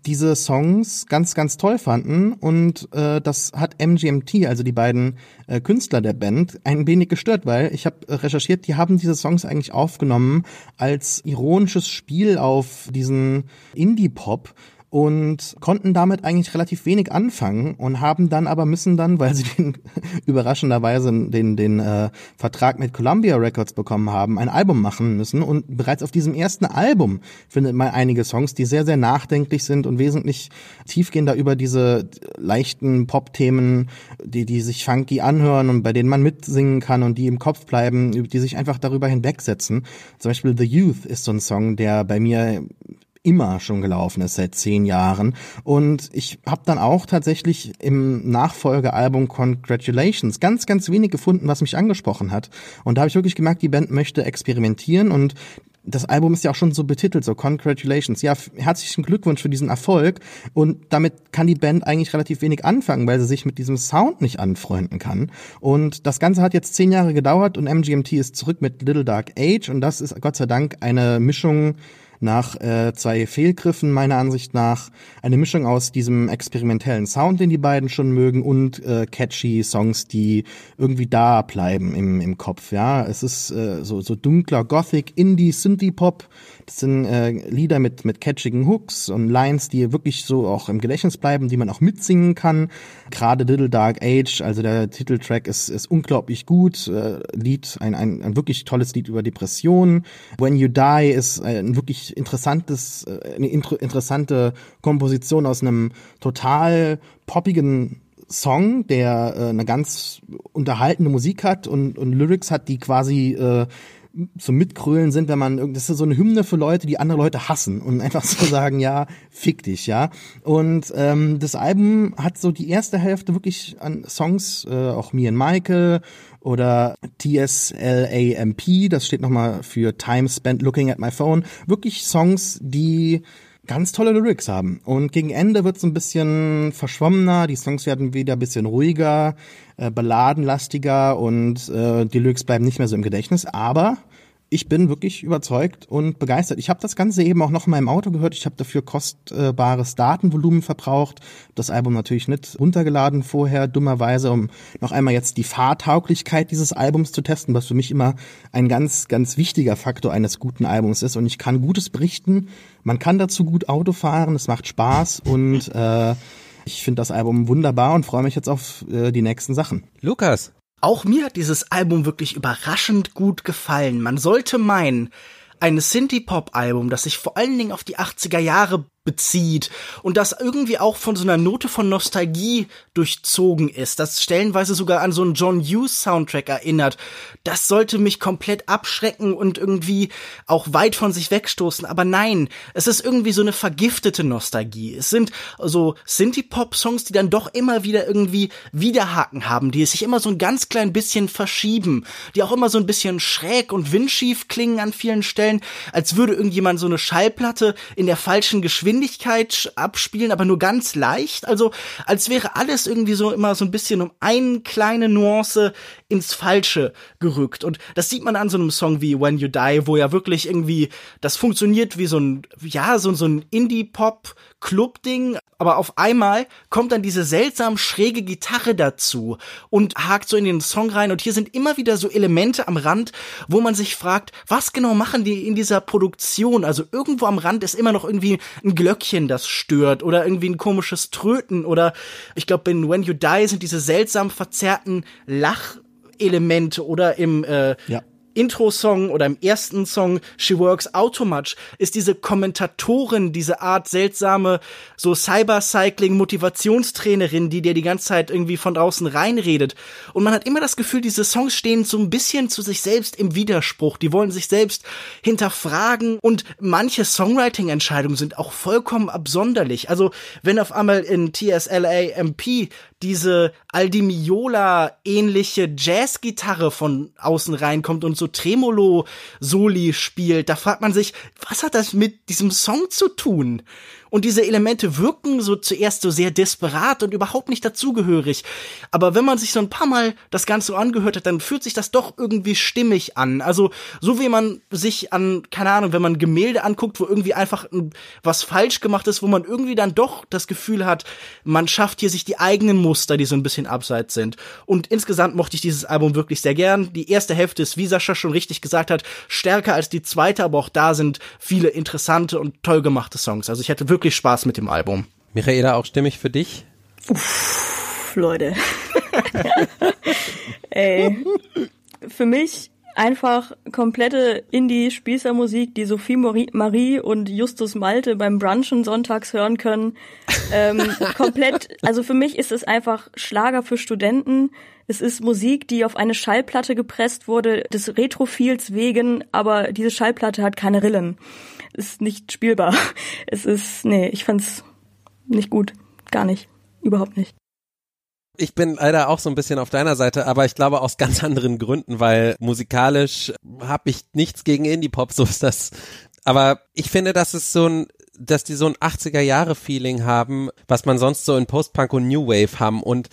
diese Songs ganz, ganz toll fanden und äh, das hat MGMT, also die beiden äh, Künstler der Band, ein wenig gestört, weil ich habe recherchiert, die haben diese Songs eigentlich aufgenommen als ironisches Spiel auf diesen Indie-Pop und konnten damit eigentlich relativ wenig anfangen und haben dann aber müssen dann, weil sie den überraschenderweise den den äh, Vertrag mit Columbia Records bekommen haben, ein Album machen müssen und bereits auf diesem ersten Album findet man einige Songs, die sehr sehr nachdenklich sind und wesentlich tiefgehender über diese leichten Pop-Themen, die die sich funky anhören und bei denen man mitsingen kann und die im Kopf bleiben, die sich einfach darüber hinwegsetzen. Zum Beispiel The Youth ist so ein Song, der bei mir immer schon gelaufen ist seit zehn Jahren. Und ich habe dann auch tatsächlich im Nachfolgealbum Congratulations ganz, ganz wenig gefunden, was mich angesprochen hat. Und da habe ich wirklich gemerkt, die Band möchte experimentieren und das Album ist ja auch schon so betitelt, so Congratulations. Ja, herzlichen Glückwunsch für diesen Erfolg. Und damit kann die Band eigentlich relativ wenig anfangen, weil sie sich mit diesem Sound nicht anfreunden kann. Und das Ganze hat jetzt zehn Jahre gedauert und MGMT ist zurück mit Little Dark Age. Und das ist Gott sei Dank eine Mischung nach äh, zwei Fehlgriffen meiner Ansicht nach eine Mischung aus diesem experimentellen Sound, den die beiden schon mögen, und äh, catchy Songs, die irgendwie da bleiben im, im Kopf. Ja, es ist äh, so, so dunkler Gothic, Indie, Synthie Pop. Das sind äh, Lieder mit mit catchigen Hooks und Lines, die wirklich so auch im Gedächtnis bleiben, die man auch mitsingen kann. Gerade Little Dark Age, also der Titeltrack ist ist unglaublich gut. Äh, Lied, ein, ein ein wirklich tolles Lied über Depressionen. When You Die ist ein wirklich interessantes, äh, eine interessante Komposition aus einem total poppigen Song, der äh, eine ganz unterhaltende Musik hat und, und Lyrics hat, die quasi äh, so mitkrölen sind, wenn man, das ist so eine Hymne für Leute, die andere Leute hassen und einfach so sagen, ja, fick dich, ja. Und ähm, das Album hat so die erste Hälfte wirklich an Songs, äh, auch Me and Michael oder TSLAMP, das steht nochmal für Time Spent Looking at My Phone, wirklich Songs, die ganz tolle Lyrics haben. Und gegen Ende wird es ein bisschen verschwommener, die Songs werden wieder ein bisschen ruhiger, äh, balladenlastiger und äh, die Lyrics bleiben nicht mehr so im Gedächtnis, aber ich bin wirklich überzeugt und begeistert. Ich habe das Ganze eben auch noch in meinem Auto gehört. Ich habe dafür kostbares Datenvolumen verbraucht. Das Album natürlich nicht runtergeladen vorher, dummerweise, um noch einmal jetzt die Fahrtauglichkeit dieses Albums zu testen, was für mich immer ein ganz, ganz wichtiger Faktor eines guten Albums ist. Und ich kann Gutes berichten. Man kann dazu gut Auto fahren, es macht Spaß und äh, ich finde das Album wunderbar und freue mich jetzt auf äh, die nächsten Sachen. Lukas, auch mir hat dieses Album wirklich überraschend gut gefallen. Man sollte meinen, ein Synthie-Pop-Album, das sich vor allen Dingen auf die 80er Jahre bezieht und das irgendwie auch von so einer Note von Nostalgie durchzogen ist, das stellenweise sogar an so einen John Hughes Soundtrack erinnert. Das sollte mich komplett abschrecken und irgendwie auch weit von sich wegstoßen, aber nein, es ist irgendwie so eine vergiftete Nostalgie. Es sind so Synthie-Pop-Songs, die dann doch immer wieder irgendwie Widerhaken haben, die sich immer so ein ganz klein bisschen verschieben, die auch immer so ein bisschen schräg und windschief klingen an vielen Stellen, als würde irgendjemand so eine Schallplatte in der falschen Geschwindigkeit Geschwindigkeit abspielen, aber nur ganz leicht. Also als wäre alles irgendwie so immer so ein bisschen um eine kleine Nuance ins Falsche gerückt. Und das sieht man an so einem Song wie When You Die, wo ja wirklich irgendwie das funktioniert wie so ein, ja, so, so ein Indie-Pop Club-Ding, aber auf einmal kommt dann diese seltsam schräge Gitarre dazu und hakt so in den Song rein und hier sind immer wieder so Elemente am Rand, wo man sich fragt, was genau machen die in dieser Produktion? Also irgendwo am Rand ist immer noch irgendwie ein Glöckchen, das stört oder irgendwie ein komisches Tröten oder ich glaube in When You Die sind diese seltsam verzerrten Lachelemente oder im äh, ja. Intro-Song oder im ersten Song She Works Out Much ist diese Kommentatorin, diese Art seltsame so Cyber-Cycling-Motivationstrainerin, die dir die ganze Zeit irgendwie von draußen reinredet. Und man hat immer das Gefühl, diese Songs stehen so ein bisschen zu sich selbst im Widerspruch. Die wollen sich selbst hinterfragen und manche Songwriting-Entscheidungen sind auch vollkommen absonderlich. Also wenn auf einmal in TSLA MP diese Aldimiola ähnliche Jazzgitarre von außen reinkommt und so Tremolo-Soli spielt. Da fragt man sich, was hat das mit diesem Song zu tun? Und diese Elemente wirken so zuerst so sehr desperat und überhaupt nicht dazugehörig. Aber wenn man sich so ein paar Mal das Ganze angehört hat, dann fühlt sich das doch irgendwie stimmig an. Also so wie man sich an, keine Ahnung, wenn man Gemälde anguckt, wo irgendwie einfach was falsch gemacht ist, wo man irgendwie dann doch das Gefühl hat, man schafft hier sich die eigenen Muster, die so ein bisschen abseits sind. Und insgesamt mochte ich dieses Album wirklich sehr gern. Die erste Hälfte ist, wie Sascha schon richtig gesagt hat, stärker als die zweite, aber auch da sind viele interessante und toll gemachte Songs. Also ich hatte wirklich wirklich Spaß mit dem Album. Michaela, auch stimmig für dich? Uff, Leute. Ey, für mich einfach komplette Indie-Spießermusik, die Sophie Marie und Justus Malte beim Brunchen sonntags hören können. Ähm, komplett, also für mich ist es einfach Schlager für Studenten. Es ist Musik, die auf eine Schallplatte gepresst wurde, des Retrophils wegen, aber diese Schallplatte hat keine Rillen. Ist nicht spielbar. Es ist, nee, ich fand's nicht gut. Gar nicht. Überhaupt nicht. Ich bin leider auch so ein bisschen auf deiner Seite, aber ich glaube aus ganz anderen Gründen, weil musikalisch habe ich nichts gegen Indie-Pop, so ist das. Aber ich finde, dass es so ein, dass die so ein 80er-Jahre-Feeling haben, was man sonst so in Post-Punk und New Wave haben und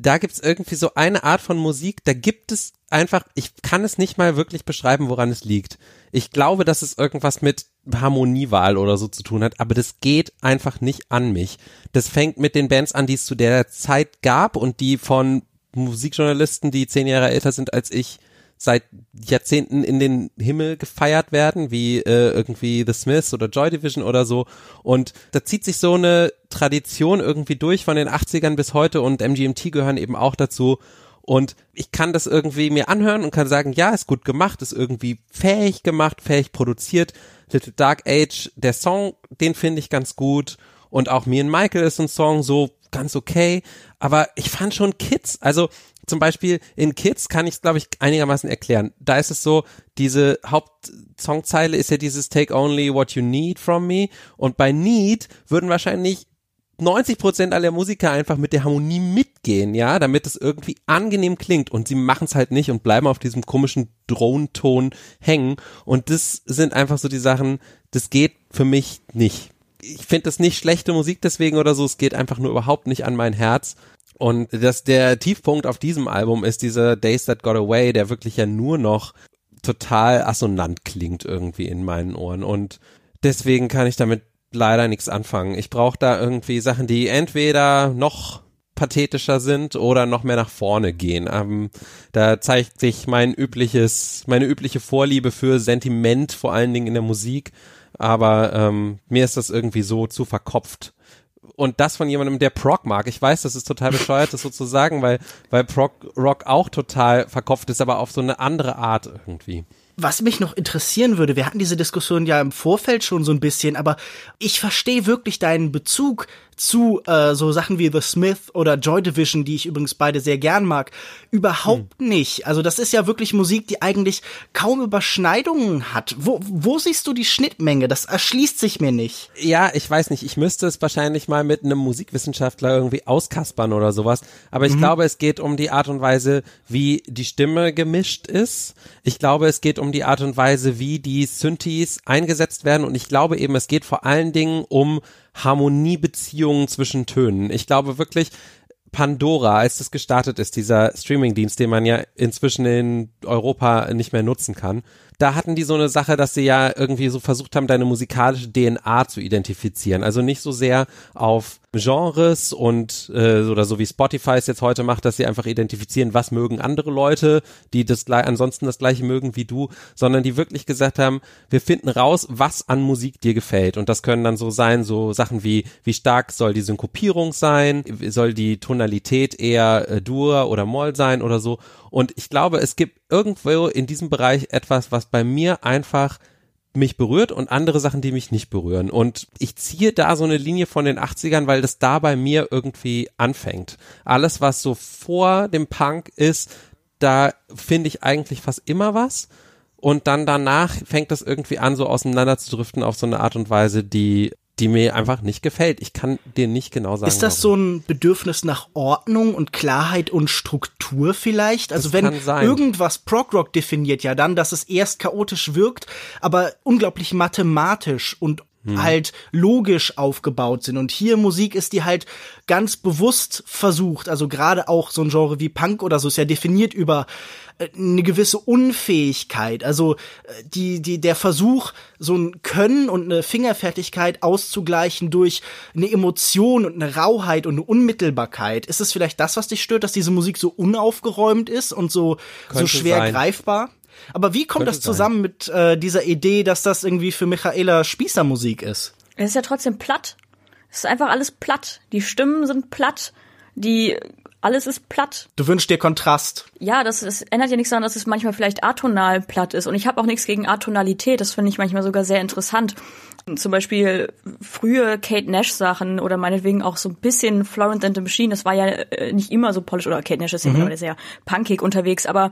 da gibt's irgendwie so eine Art von Musik, da gibt es einfach, ich kann es nicht mal wirklich beschreiben, woran es liegt. Ich glaube, dass es irgendwas mit Harmoniewahl oder so zu tun hat, aber das geht einfach nicht an mich. Das fängt mit den Bands an, die es zu der Zeit gab und die von Musikjournalisten, die zehn Jahre älter sind als ich, seit Jahrzehnten in den Himmel gefeiert werden, wie äh, irgendwie The Smiths oder Joy Division oder so. Und da zieht sich so eine Tradition irgendwie durch von den 80ern bis heute und MGMT gehören eben auch dazu. Und ich kann das irgendwie mir anhören und kann sagen, ja, ist gut gemacht, ist irgendwie fähig gemacht, fähig produziert. Little Dark Age, der Song, den finde ich ganz gut. Und auch Me and Michael ist ein Song so ganz okay. Aber ich fand schon Kids, also zum Beispiel in Kids kann ich es, glaube ich, einigermaßen erklären. Da ist es so, diese Hauptsongzeile ist ja dieses Take only what you need from me. Und bei Need würden wahrscheinlich 90 Prozent aller Musiker einfach mit der Harmonie mitgehen, ja, damit es irgendwie angenehm klingt und sie machen es halt nicht und bleiben auf diesem komischen Drohnenton hängen und das sind einfach so die Sachen, das geht für mich nicht. Ich finde das nicht schlechte Musik deswegen oder so, es geht einfach nur überhaupt nicht an mein Herz und dass der Tiefpunkt auf diesem Album ist dieser Days That Got Away, der wirklich ja nur noch total assonant klingt irgendwie in meinen Ohren. Und deswegen kann ich damit leider nichts anfangen. Ich brauche da irgendwie Sachen, die entweder noch pathetischer sind oder noch mehr nach vorne gehen. Ähm, da zeigt sich mein übliches, meine übliche Vorliebe für Sentiment, vor allen Dingen in der Musik. Aber ähm, mir ist das irgendwie so zu verkopft und das von jemandem, der Prog mag. Ich weiß, das ist total bescheuert, das so zu sagen, weil, weil Prog Rock auch total verkopft ist, aber auf so eine andere Art irgendwie. Was mich noch interessieren würde, wir hatten diese Diskussion ja im Vorfeld schon so ein bisschen, aber ich verstehe wirklich deinen Bezug zu äh, so Sachen wie The Smith oder Joy Division, die ich übrigens beide sehr gern mag, überhaupt hm. nicht. Also das ist ja wirklich Musik, die eigentlich kaum Überschneidungen hat. Wo, wo siehst du die Schnittmenge? Das erschließt sich mir nicht. Ja, ich weiß nicht. Ich müsste es wahrscheinlich mal mit einem Musikwissenschaftler irgendwie auskaspern oder sowas. Aber ich mhm. glaube, es geht um die Art und Weise, wie die Stimme gemischt ist. Ich glaube, es geht um die Art und Weise, wie die Synthes eingesetzt werden. Und ich glaube eben, es geht vor allen Dingen um Harmoniebeziehungen zwischen Tönen. Ich glaube wirklich, Pandora, als das gestartet ist, dieser Streamingdienst, den man ja inzwischen in Europa nicht mehr nutzen kann, da hatten die so eine Sache, dass sie ja irgendwie so versucht haben, deine musikalische DNA zu identifizieren. Also nicht so sehr auf Genres und äh, oder so wie Spotify es jetzt heute macht, dass sie einfach identifizieren, was mögen andere Leute, die das ansonsten das gleiche mögen wie du, sondern die wirklich gesagt haben, wir finden raus, was an Musik dir gefällt. Und das können dann so sein, so Sachen wie wie stark soll die Synkopierung sein, soll die Tonalität eher äh, Dur oder Moll sein oder so? Und ich glaube, es gibt irgendwo in diesem Bereich etwas, was bei mir einfach mich berührt und andere Sachen, die mich nicht berühren. Und ich ziehe da so eine Linie von den 80ern, weil das da bei mir irgendwie anfängt. Alles, was so vor dem Punk ist, da finde ich eigentlich fast immer was. Und dann danach fängt das irgendwie an, so auseinanderzudriften auf so eine Art und Weise, die die mir einfach nicht gefällt. Ich kann dir nicht genau sagen. Ist das warum. so ein Bedürfnis nach Ordnung und Klarheit und Struktur vielleicht? Also das wenn irgendwas Prog-Rock definiert ja dann, dass es erst chaotisch wirkt, aber unglaublich mathematisch und hm. halt logisch aufgebaut sind. Und hier Musik ist die halt ganz bewusst versucht, also gerade auch so ein Genre wie Punk oder so ist ja definiert über eine gewisse Unfähigkeit, also äh, die, die, der Versuch, so ein Können und eine Fingerfertigkeit auszugleichen durch eine Emotion und eine Rauheit und eine Unmittelbarkeit. Ist es vielleicht das, was dich stört, dass diese Musik so unaufgeräumt ist und so, so schwer sein. greifbar? Aber wie kommt Könnte das zusammen sein. mit äh, dieser Idee, dass das irgendwie für Michaela Spießermusik ist? Es ist ja trotzdem platt. Es ist einfach alles platt. Die Stimmen sind platt. Die alles ist platt. Du wünschst dir Kontrast. Ja, das, das ändert ja nichts daran, dass es manchmal vielleicht atonal platt ist. Und ich habe auch nichts gegen Atonalität. Das finde ich manchmal sogar sehr interessant. Zum Beispiel frühe Kate Nash Sachen oder meinetwegen auch so ein bisschen Florence and the Machine. Das war ja äh, nicht immer so polish oder Kate Nash ist ja mhm. sehr punkig unterwegs, aber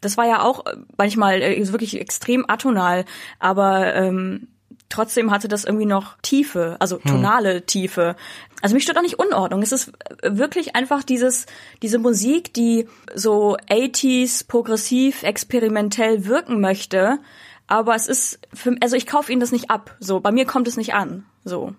das war ja auch manchmal äh, wirklich extrem atonal. Aber ähm, trotzdem hatte das irgendwie noch Tiefe, also Hm. tonale Tiefe. Also mich stört auch nicht Unordnung. Es ist wirklich einfach dieses, diese Musik, die so 80s progressiv experimentell wirken möchte. Aber es ist, für, also ich kaufe ihnen das nicht ab. So, bei mir kommt es nicht an. So.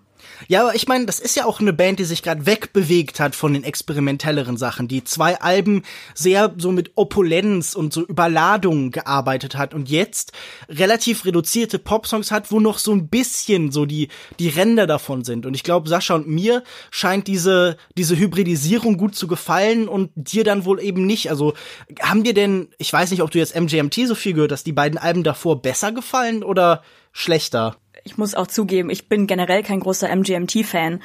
Ja, aber ich meine, das ist ja auch eine Band, die sich gerade wegbewegt hat von den experimentelleren Sachen, die zwei Alben sehr so mit Opulenz und so Überladung gearbeitet hat und jetzt relativ reduzierte Popsongs hat, wo noch so ein bisschen so die die Ränder davon sind. Und ich glaube, Sascha und mir scheint diese diese Hybridisierung gut zu gefallen und dir dann wohl eben nicht. Also haben dir denn, ich weiß nicht, ob du jetzt MGMT so viel gehört hast, die beiden Alben davor besser gefallen oder schlechter? Ich muss auch zugeben, ich bin generell kein großer MGMT-Fan.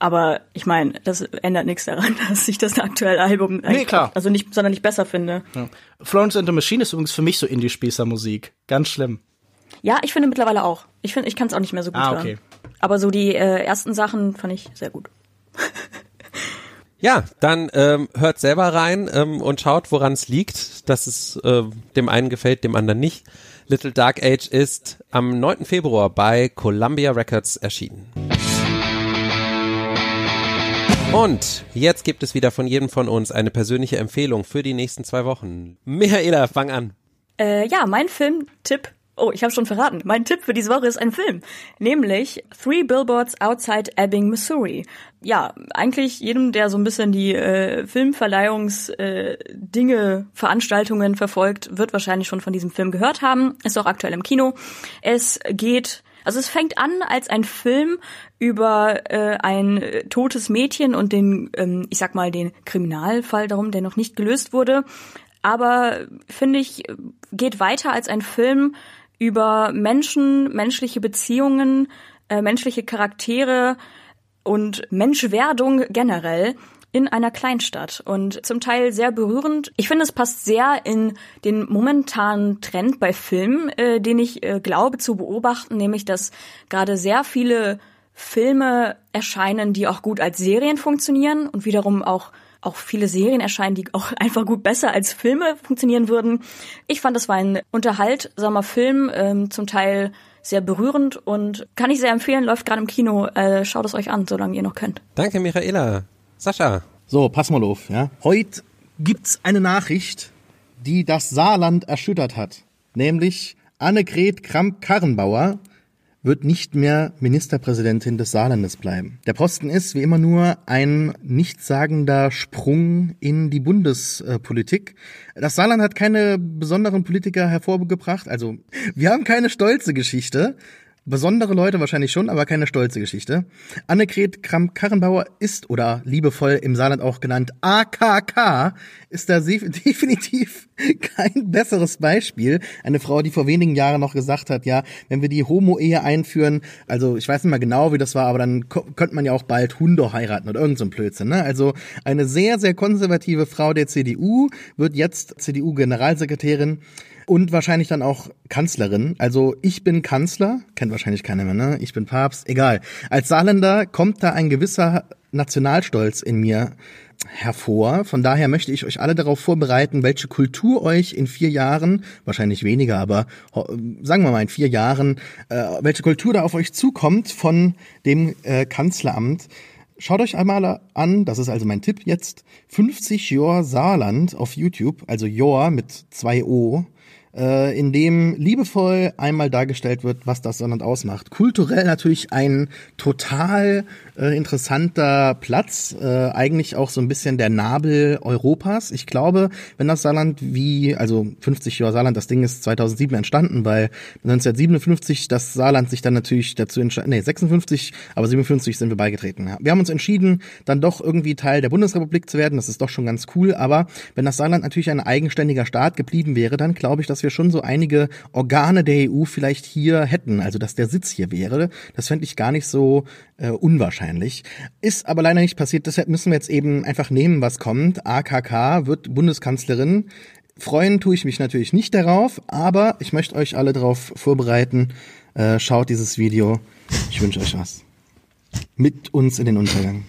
Aber ich meine, das ändert nichts daran, dass ich das aktuelle Album Nee, klar. also nicht sonderlich besser finde. Ja. Florence and the Machine ist übrigens für mich so Indie-Spießer-Musik. Ganz schlimm. Ja, ich finde mittlerweile auch. Ich finde, ich kann es auch nicht mehr so gut Ah, hören. okay. Aber so die äh, ersten Sachen fand ich sehr gut. Ja, dann ähm, hört selber rein ähm, und schaut, woran es liegt, dass es äh, dem einen gefällt, dem anderen nicht. Little Dark Age ist am 9. Februar bei Columbia Records erschienen. Und jetzt gibt es wieder von jedem von uns eine persönliche Empfehlung für die nächsten zwei Wochen. Michaela, fang an. Äh, ja, mein Filmtipp. Oh, ich habe schon verraten. Mein Tipp für diese Woche ist ein Film, nämlich Three Billboards Outside Ebbing, Missouri. Ja, eigentlich jedem, der so ein bisschen die äh, Filmverleihungs äh, Veranstaltungen verfolgt, wird wahrscheinlich schon von diesem Film gehört haben. Ist auch aktuell im Kino. Es geht also es fängt an als ein Film über äh, ein äh, totes Mädchen und den, ähm, ich sag mal, den Kriminalfall darum, der noch nicht gelöst wurde. Aber finde ich, geht weiter als ein Film über Menschen, menschliche Beziehungen, äh, menschliche Charaktere und Menschwerdung generell in einer Kleinstadt und zum Teil sehr berührend. Ich finde, es passt sehr in den momentanen Trend bei Filmen, äh, den ich äh, glaube zu beobachten, nämlich dass gerade sehr viele Filme erscheinen, die auch gut als Serien funktionieren und wiederum auch auch viele Serien erscheinen, die auch einfach gut besser als Filme funktionieren würden. Ich fand, das war ein unterhaltsamer Film, ähm, zum Teil sehr berührend und kann ich sehr empfehlen, läuft gerade im Kino. Äh, schaut es euch an, solange ihr noch könnt. Danke, Michaela. Sascha. So, pass mal auf, ja. Heute gibt's eine Nachricht, die das Saarland erschüttert hat. Nämlich Annegret Kramp-Karrenbauer wird nicht mehr Ministerpräsidentin des Saarlandes bleiben. Der Posten ist wie immer nur ein nichtssagender Sprung in die Bundespolitik. Das Saarland hat keine besonderen Politiker hervorgebracht. Also wir haben keine stolze Geschichte. Besondere Leute wahrscheinlich schon, aber keine stolze Geschichte. Annegret Kramp-Karrenbauer ist oder liebevoll im Saarland auch genannt AKK ist da definitiv kein besseres Beispiel. Eine Frau, die vor wenigen Jahren noch gesagt hat, ja, wenn wir die Homo-Ehe einführen, also ich weiß nicht mehr genau, wie das war, aber dann könnte man ja auch bald Hunde heiraten oder irgend so Blödsinn. Ne? Also eine sehr, sehr konservative Frau der CDU wird jetzt CDU-Generalsekretärin und wahrscheinlich dann auch Kanzlerin. Also ich bin Kanzler, kennt wahrscheinlich keiner mehr, ne? Ich bin Papst, egal. Als Saarländer kommt da ein gewisser Nationalstolz in mir hervor. Von daher möchte ich euch alle darauf vorbereiten, welche Kultur euch in vier Jahren, wahrscheinlich weniger, aber sagen wir mal in vier Jahren, äh, welche Kultur da auf euch zukommt von dem äh, Kanzleramt. Schaut euch einmal an, das ist also mein Tipp jetzt, 50 Jor Saarland auf YouTube, also Jor mit zwei O, äh, in dem liebevoll einmal dargestellt wird, was das Saarland ausmacht. Kulturell natürlich ein total äh, interessanter Platz, äh, eigentlich auch so ein bisschen der Nabel Europas. Ich glaube, wenn das Saarland wie, also 50 Jahre Saarland, das Ding ist 2007 entstanden, weil 1957 das Saarland sich dann natürlich dazu entscheidet, nee, 56, aber 57 sind wir beigetreten. Wir haben uns entschieden, dann doch irgendwie Teil der Bundesrepublik zu werden. Das ist doch schon ganz cool, aber wenn das Saarland natürlich ein eigenständiger Staat geblieben wäre, dann glaube ich, dass wir schon so einige Organe der EU vielleicht hier hätten, also dass der Sitz hier wäre. Das fände ich gar nicht so äh, unwahrscheinlich. Ist aber leider nicht passiert, deshalb müssen wir jetzt eben einfach nehmen, was kommt. AKK wird Bundeskanzlerin. Freuen tue ich mich natürlich nicht darauf, aber ich möchte euch alle darauf vorbereiten. Äh, schaut dieses Video. Ich wünsche euch was. Mit uns in den Untergang.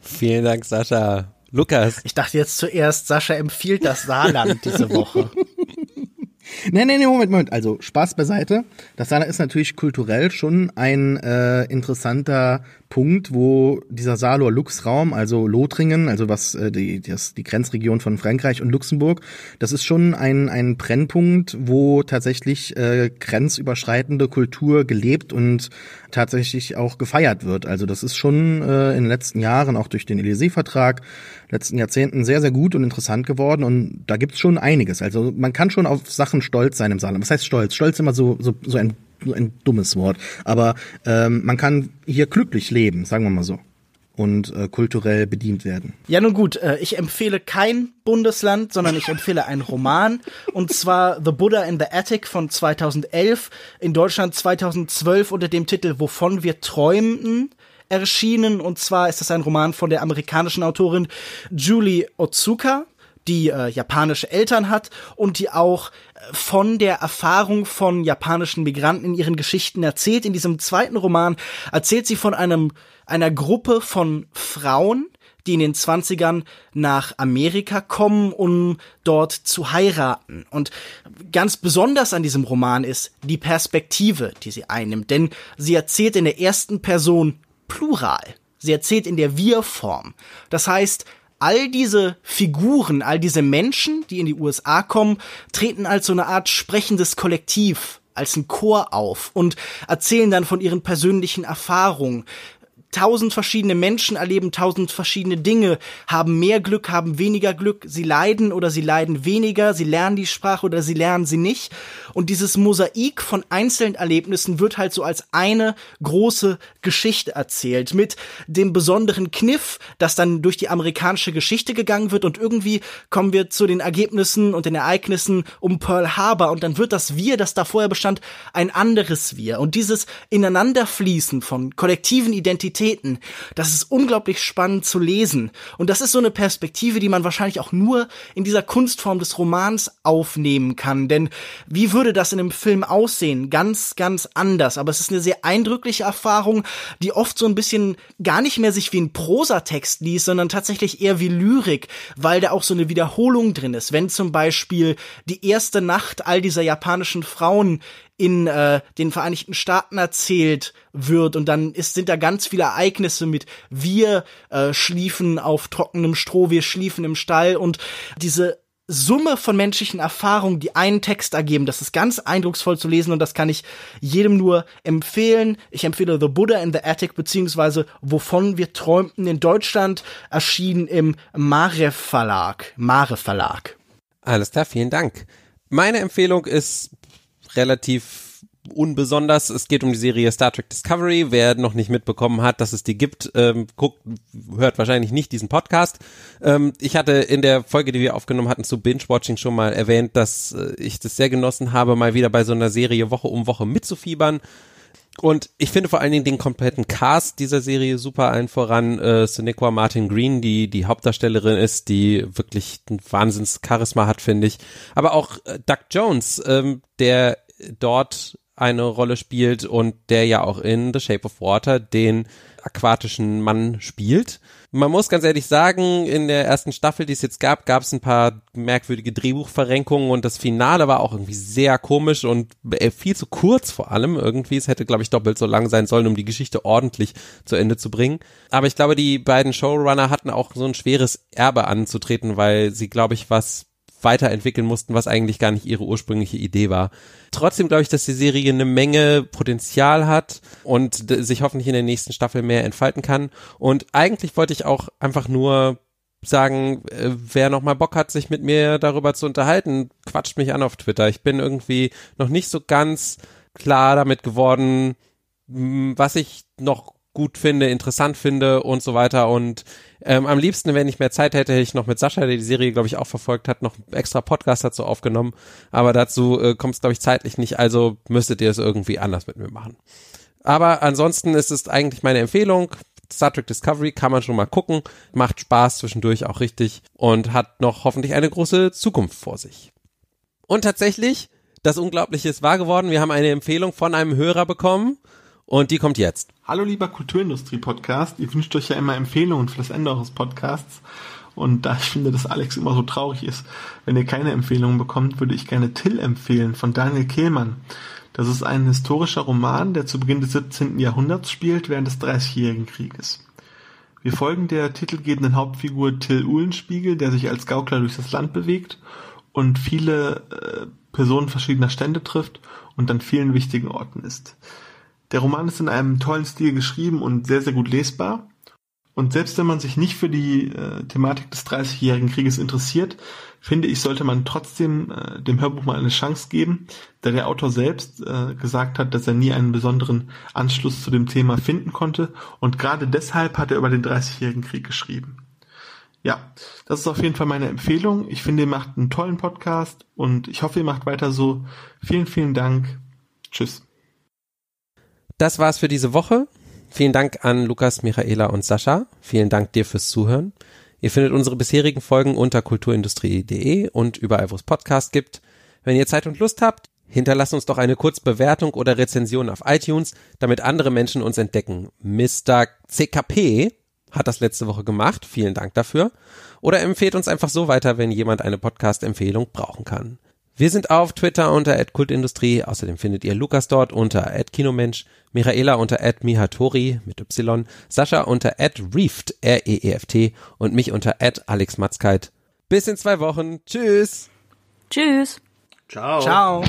Vielen Dank, Sascha. Lukas. Ich dachte jetzt zuerst, Sascha empfiehlt das Saarland diese Woche. nein, nein, Moment, Moment. Also Spaß beiseite. Das ist natürlich kulturell schon ein äh, interessanter Punkt, wo dieser Salor-Lux-Raum, also Lothringen, also was äh, die, das, die Grenzregion von Frankreich und Luxemburg, das ist schon ein, ein Brennpunkt, wo tatsächlich äh, grenzüberschreitende Kultur gelebt und tatsächlich auch gefeiert wird. Also das ist schon äh, in den letzten Jahren, auch durch den Élysée-Vertrag, letzten Jahrzehnten sehr, sehr gut und interessant geworden und da gibt's schon einiges. Also man kann schon auf Sachen stolz sein im Saarland. Was heißt stolz? Stolz immer so, so, so ein ein dummes Wort, aber ähm, man kann hier glücklich leben, sagen wir mal so. Und äh, kulturell bedient werden. Ja, nun gut, äh, ich empfehle kein Bundesland, sondern ich empfehle einen Roman. Und zwar The Buddha in the Attic von 2011, in Deutschland 2012 unter dem Titel Wovon wir träumten erschienen. Und zwar ist das ein Roman von der amerikanischen Autorin Julie Otsuka die äh, japanische Eltern hat und die auch von der Erfahrung von japanischen Migranten in ihren Geschichten erzählt. In diesem zweiten Roman erzählt sie von einem einer Gruppe von Frauen, die in den Zwanzigern nach Amerika kommen, um dort zu heiraten. Und ganz besonders an diesem Roman ist die Perspektive, die sie einnimmt, denn sie erzählt in der ersten Person Plural. Sie erzählt in der Wir-Form. Das heißt, all diese Figuren, all diese Menschen, die in die USA kommen, treten als so eine Art sprechendes Kollektiv als ein Chor auf und erzählen dann von ihren persönlichen Erfahrungen, tausend verschiedene Menschen erleben tausend verschiedene Dinge, haben mehr Glück, haben weniger Glück, sie leiden oder sie leiden weniger, sie lernen die Sprache oder sie lernen sie nicht. Und dieses Mosaik von einzelnen Erlebnissen wird halt so als eine große Geschichte erzählt, mit dem besonderen Kniff, dass dann durch die amerikanische Geschichte gegangen wird und irgendwie kommen wir zu den Ergebnissen und den Ereignissen um Pearl Harbor und dann wird das Wir, das da vorher bestand, ein anderes Wir. Und dieses Ineinanderfließen von kollektiven Identitäten Identitäten. Das ist unglaublich spannend zu lesen. Und das ist so eine Perspektive, die man wahrscheinlich auch nur in dieser Kunstform des Romans aufnehmen kann. Denn wie würde das in einem Film aussehen? Ganz, ganz anders. Aber es ist eine sehr eindrückliche Erfahrung, die oft so ein bisschen gar nicht mehr sich wie ein Prosatext liest, sondern tatsächlich eher wie Lyrik, weil da auch so eine Wiederholung drin ist. Wenn zum Beispiel die erste Nacht all dieser japanischen Frauen in äh, den Vereinigten Staaten erzählt wird und dann ist, sind da ganz viele Ereignisse mit wir äh, schliefen auf trockenem Stroh, wir schliefen im Stall und diese Summe von menschlichen Erfahrungen, die einen Text ergeben. Das ist ganz eindrucksvoll zu lesen und das kann ich jedem nur empfehlen. Ich empfehle The Buddha in the Attic beziehungsweise Wovon wir träumten in Deutschland erschienen im Mare Verlag. Mare Verlag. Alles klar, vielen Dank. Meine Empfehlung ist relativ unbesonders. Es geht um die Serie Star Trek Discovery. Wer noch nicht mitbekommen hat, dass es die gibt, ähm, guckt, hört wahrscheinlich nicht diesen Podcast. Ähm, ich hatte in der Folge, die wir aufgenommen hatten zu Binge-Watching schon mal erwähnt, dass äh, ich das sehr genossen habe, mal wieder bei so einer Serie Woche um Woche mitzufiebern. Und ich finde vor allen Dingen den kompletten Cast dieser Serie super allen voran. Äh, Sonequa Martin Green, die die Hauptdarstellerin ist, die wirklich ein Wahnsinns Charisma hat, finde ich. Aber auch äh, Doug Jones, ähm, der dort eine Rolle spielt und der ja auch in The Shape of Water den aquatischen Mann spielt. Man muss ganz ehrlich sagen, in der ersten Staffel, die es jetzt gab, gab es ein paar merkwürdige Drehbuchverrenkungen und das Finale war auch irgendwie sehr komisch und äh, viel zu kurz vor allem irgendwie. Es hätte, glaube ich, doppelt so lang sein sollen, um die Geschichte ordentlich zu Ende zu bringen. Aber ich glaube, die beiden Showrunner hatten auch so ein schweres Erbe anzutreten, weil sie, glaube ich, was weiterentwickeln mussten, was eigentlich gar nicht ihre ursprüngliche Idee war. Trotzdem glaube ich, dass die Serie eine Menge Potenzial hat und sich hoffentlich in der nächsten Staffel mehr entfalten kann. Und eigentlich wollte ich auch einfach nur sagen, äh, wer noch mal Bock hat, sich mit mir darüber zu unterhalten, quatscht mich an auf Twitter. Ich bin irgendwie noch nicht so ganz klar damit geworden, was ich noch gut finde, interessant finde und so weiter. Und ähm, am liebsten, wenn ich mehr Zeit hätte, hätte ich noch mit Sascha, der die Serie, glaube ich, auch verfolgt hat, noch extra Podcast dazu aufgenommen. Aber dazu äh, kommt es, glaube ich, zeitlich nicht. Also müsstet ihr es irgendwie anders mit mir machen. Aber ansonsten ist es eigentlich meine Empfehlung. Star Trek Discovery kann man schon mal gucken, macht Spaß zwischendurch auch richtig und hat noch hoffentlich eine große Zukunft vor sich. Und tatsächlich, das Unglaubliche ist wahr geworden. Wir haben eine Empfehlung von einem Hörer bekommen und die kommt jetzt. Hallo lieber Kulturindustrie-Podcast. Ihr wünscht euch ja immer Empfehlungen für das Ende eures Podcasts. Und da ich finde, dass Alex immer so traurig ist, wenn ihr keine Empfehlungen bekommt, würde ich gerne Till empfehlen von Daniel Kehlmann. Das ist ein historischer Roman, der zu Beginn des 17. Jahrhunderts spielt, während des Dreißigjährigen Krieges. Wir folgen der titelgebenden Hauptfigur Till Uhlenspiegel, der sich als Gaukler durch das Land bewegt und viele äh, Personen verschiedener Stände trifft und an vielen wichtigen Orten ist. Der Roman ist in einem tollen Stil geschrieben und sehr, sehr gut lesbar. Und selbst wenn man sich nicht für die äh, Thematik des Dreißigjährigen Krieges interessiert, finde ich, sollte man trotzdem äh, dem Hörbuch mal eine Chance geben, da der Autor selbst äh, gesagt hat, dass er nie einen besonderen Anschluss zu dem Thema finden konnte und gerade deshalb hat er über den Dreißigjährigen Krieg geschrieben. Ja, das ist auf jeden Fall meine Empfehlung. Ich finde, ihr macht einen tollen Podcast und ich hoffe, ihr macht weiter so. Vielen, vielen Dank. Tschüss. Das war's für diese Woche. Vielen Dank an Lukas, Michaela und Sascha. Vielen Dank dir fürs Zuhören. Ihr findet unsere bisherigen Folgen unter kulturindustrie.de und überall, wo es Podcast gibt. Wenn ihr Zeit und Lust habt, hinterlasst uns doch eine Kurzbewertung oder Rezension auf iTunes, damit andere Menschen uns entdecken. Mr. CKP hat das letzte Woche gemacht. Vielen Dank dafür. Oder empfehlt uns einfach so weiter, wenn jemand eine Podcast-Empfehlung brauchen kann. Wir sind auf Twitter unter @kultindustrie. Außerdem findet ihr Lukas dort unter @kinomensch, Michaela unter @mihatori mit Y, Sascha unter @reeft R E E F T und mich unter @alexmatzkeit. Bis in zwei Wochen. Tschüss. Tschüss. Ciao. Ciao.